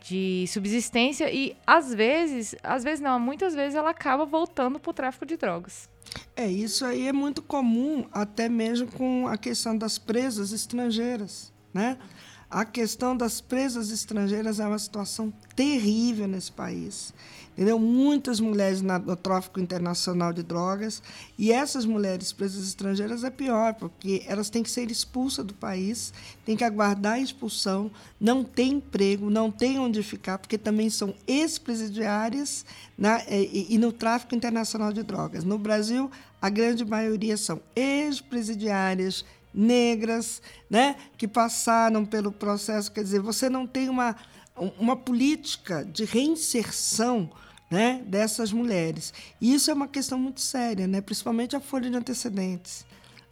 de subsistência e às vezes, às vezes não, muitas vezes ela acaba voltando para o tráfico de drogas. É, isso aí é muito comum, até mesmo com a questão das presas estrangeiras, né? A questão das presas estrangeiras é uma situação terrível nesse país. Entendeu? Muitas mulheres no tráfico internacional de drogas. E essas mulheres presas estrangeiras é pior, porque elas têm que ser expulsas do país, têm que aguardar a expulsão, não têm emprego, não têm onde ficar, porque também são ex-presidiárias e, e no tráfico internacional de drogas. No Brasil, a grande maioria são ex-presidiárias, negras, né, que passaram pelo processo. Quer dizer, você não tem uma, uma política de reinserção né, dessas mulheres. E isso é uma questão muito séria, né, principalmente a folha de antecedentes.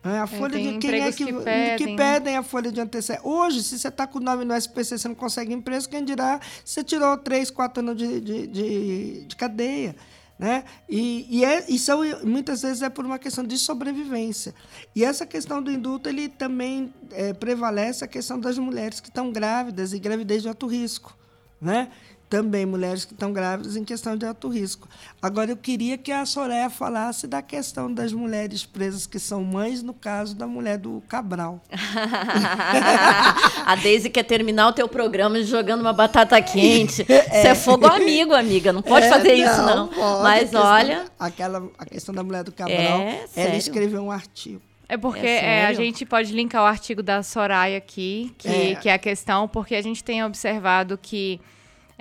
É, a é, folha de quem é que, que, pedem, que pedem a folha de antecedência. Hoje, se você está com o nome no SPC, você não consegue emprego, quem dirá você tirou três, quatro anos de, de, de, de cadeia. Né? E, e, é, e são, muitas vezes é por uma questão de sobrevivência. E essa questão do indulto ele também é, prevalece a questão das mulheres que estão grávidas e gravidez de alto risco. Né? Também mulheres que estão grávidas em questão de alto risco. Agora, eu queria que a Soraya falasse da questão das mulheres presas que são mães, no caso da mulher do Cabral. (laughs) a Deise quer terminar o teu programa jogando uma batata quente. (laughs) É. Você é fogo amigo, amiga. Não pode é, fazer não, isso, não. Pode. Mas a olha. Questão, aquela, a questão da mulher do Cabral, é, ela escreveu um artigo. É porque é é, a gente pode linkar o artigo da Soraya aqui, que é. que é a questão, porque a gente tem observado que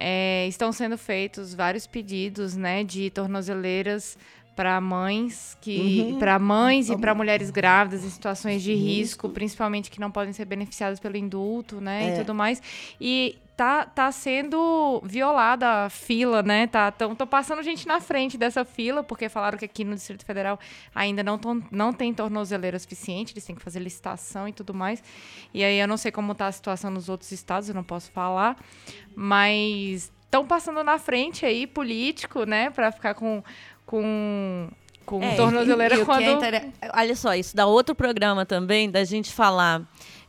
é, estão sendo feitos vários pedidos, né, de tornozeleiras para mães que uhum. para mães e para mulheres grávidas em situações de risco, principalmente que não podem ser beneficiadas pelo indulto, né, é. e tudo mais. E tá, tá sendo violada a fila, né? Tá, tão, tô passando gente na frente dessa fila, porque falaram que aqui no Distrito Federal ainda não, tão, não tem tornozeleira suficiente, eles têm que fazer licitação e tudo mais. E aí eu não sei como tá a situação nos outros estados, eu não posso falar, mas estão passando na frente aí, político, né, para ficar com, com com é, tornozeleira e, e quando... É inter... Olha só, isso dá outro programa também, da gente falar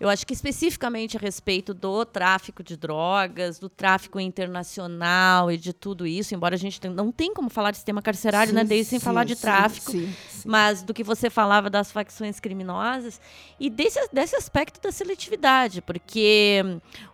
eu acho que especificamente a respeito do tráfico de drogas, do tráfico internacional e de tudo isso, embora a gente não tem como falar de sistema carcerário, né, sim, né, desde sem sim, falar de tráfico, sim, mas do que você falava das facções criminosas e desse, desse aspecto da seletividade, porque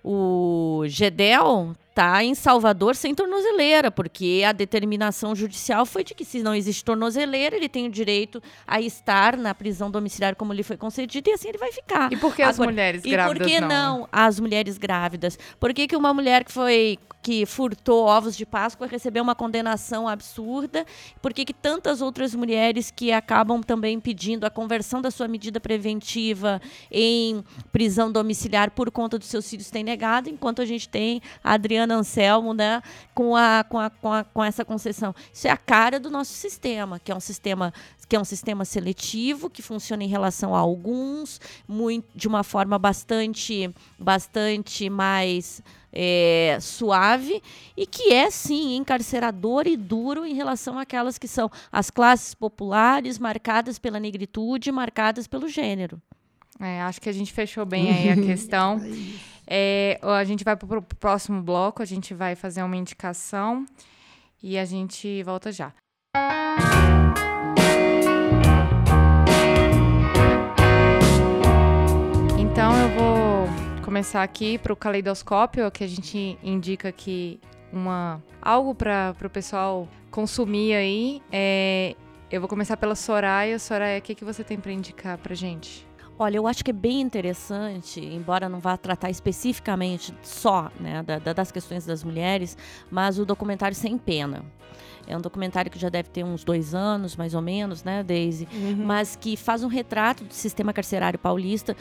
o GEDEL está em Salvador sem tornozeleira, porque a determinação judicial foi de que se não existe tornozeleira, ele tem o direito a estar na prisão domiciliar como lhe foi concedido e assim ele vai ficar. E por que as mulheres grávidas E por que não? não as mulheres grávidas? Por que, que uma mulher que foi que furtou ovos de Páscoa recebeu uma condenação absurda? Por que, que tantas outras mulheres que acabam também pedindo a conversão da sua medida preventiva em prisão domiciliar por conta dos seus filhos têm negado, enquanto a gente tem a Adriana Anselmo né, com, a, com, a, com, a, com essa concessão? Isso é a cara do nosso sistema, que é um sistema que é um sistema seletivo que funciona em relação a alguns, muito, de uma forma bastante, bastante mais é, suave e que é sim encarcerador e duro em relação àquelas que são as classes populares marcadas pela negritude, marcadas pelo gênero. É, acho que a gente fechou bem aí a (laughs) questão. É, a gente vai para o próximo bloco, a gente vai fazer uma indicação e a gente volta já. Então eu vou começar aqui para o caleidoscópio, que a gente indica aqui uma algo para o pessoal consumir aí. É, eu vou começar pela Soraya. Soraya, o que, que você tem para indicar para gente? Olha, eu acho que é bem interessante, embora não vá tratar especificamente só né, da, das questões das mulheres, mas o documentário Sem Pena. É um documentário que já deve ter uns dois anos, mais ou menos, né, Daisy? Uhum. Mas que faz um retrato do sistema carcerário paulista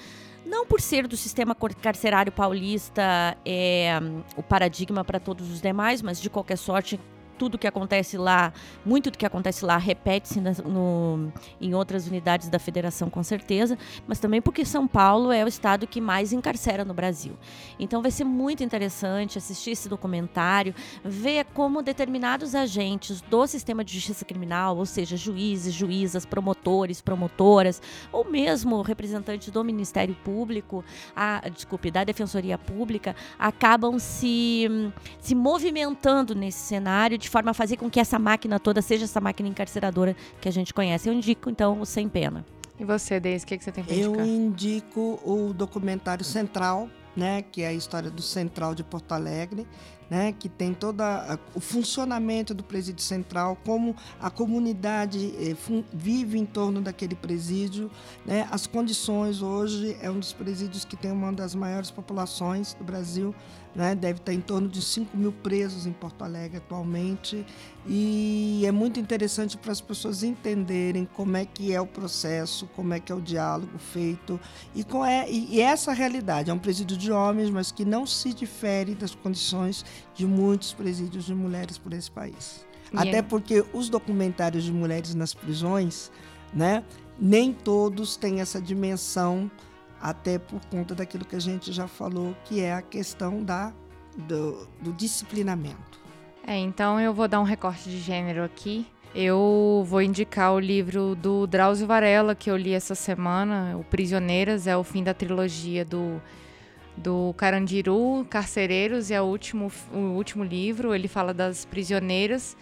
não por ser do sistema carcerário paulista é, o paradigma para todos os demais, mas de qualquer sorte tudo que acontece lá, muito do que acontece lá repete-se em outras unidades da federação, com certeza, mas também porque São Paulo é o estado que mais encarcera no Brasil. Então vai ser muito interessante assistir esse documentário, ver como determinados agentes do sistema de justiça criminal, ou seja, juízes, juízas, promotores, promotoras, ou mesmo representantes do Ministério Público, a, desculpe, da Defensoria Pública, acabam se, se movimentando nesse cenário de de forma a fazer com que essa máquina toda seja essa máquina encarceradora que a gente conhece. Eu indico, então, o Sem Pena. E você, Deise, o que, que você tem para indicar? Eu indico o documentário Central, né, que é a história do Central de Porto Alegre, né, que tem todo o funcionamento do presídio central, como a comunidade eh, vive em torno daquele presídio, né, as condições hoje é um dos presídios que tem uma das maiores populações do Brasil, né? deve estar em torno de 5 mil presos em Porto Alegre atualmente. E é muito interessante para as pessoas entenderem como é que é o processo, como é que é o diálogo feito. E, com é, e essa realidade é um presídio de homens, mas que não se difere das condições de muitos presídios de mulheres por esse país. Yeah. Até porque os documentários de mulheres nas prisões, né? nem todos têm essa dimensão, até por conta daquilo que a gente já falou, que é a questão da, do, do disciplinamento. É, então eu vou dar um recorte de gênero aqui. Eu vou indicar o livro do Drauzio Varela, que eu li essa semana, O Prisioneiras, é o fim da trilogia do, do Carandiru, Carcereiros, e é o último, o último livro. Ele fala das prisioneiras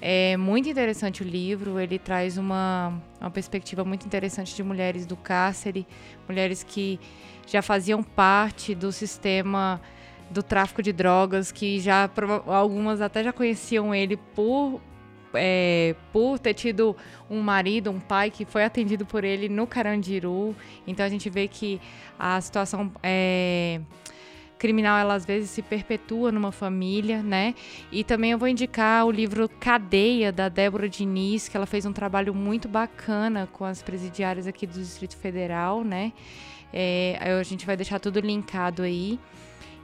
é muito interessante o livro, ele traz uma, uma perspectiva muito interessante de mulheres do cárcere, mulheres que já faziam parte do sistema do tráfico de drogas, que já algumas até já conheciam ele por é, por ter tido um marido, um pai que foi atendido por ele no Carandiru. Então a gente vê que a situação é, criminal ela às vezes se perpetua numa família, né? E também eu vou indicar o livro Cadeia da Débora Diniz, que ela fez um trabalho muito bacana com as presidiárias aqui do Distrito Federal, né? É, a gente vai deixar tudo linkado aí.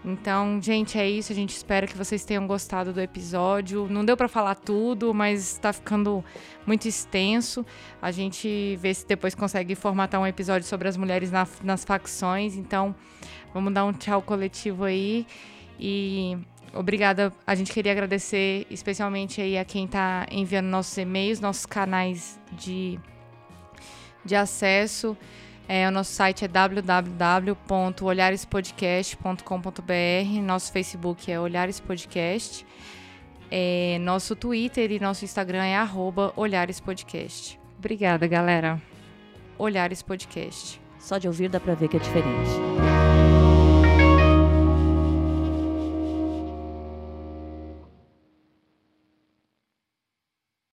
Então, gente, é isso. A gente espera que vocês tenham gostado do episódio. Não deu para falar tudo, mas está ficando muito extenso. A gente vê se depois consegue formatar um episódio sobre as mulheres na, nas facções. Então, Vamos dar um tchau coletivo aí. E obrigada. A gente queria agradecer especialmente aí a quem está enviando nossos e-mails, nossos canais de, de acesso. É, o nosso site é www.olharespodcast.com.br. Nosso Facebook é Olhares Podcast. É, nosso Twitter e nosso Instagram é arroba Olhares Podcast. Obrigada, galera. Olhares Podcast. Só de ouvir dá pra ver que é diferente.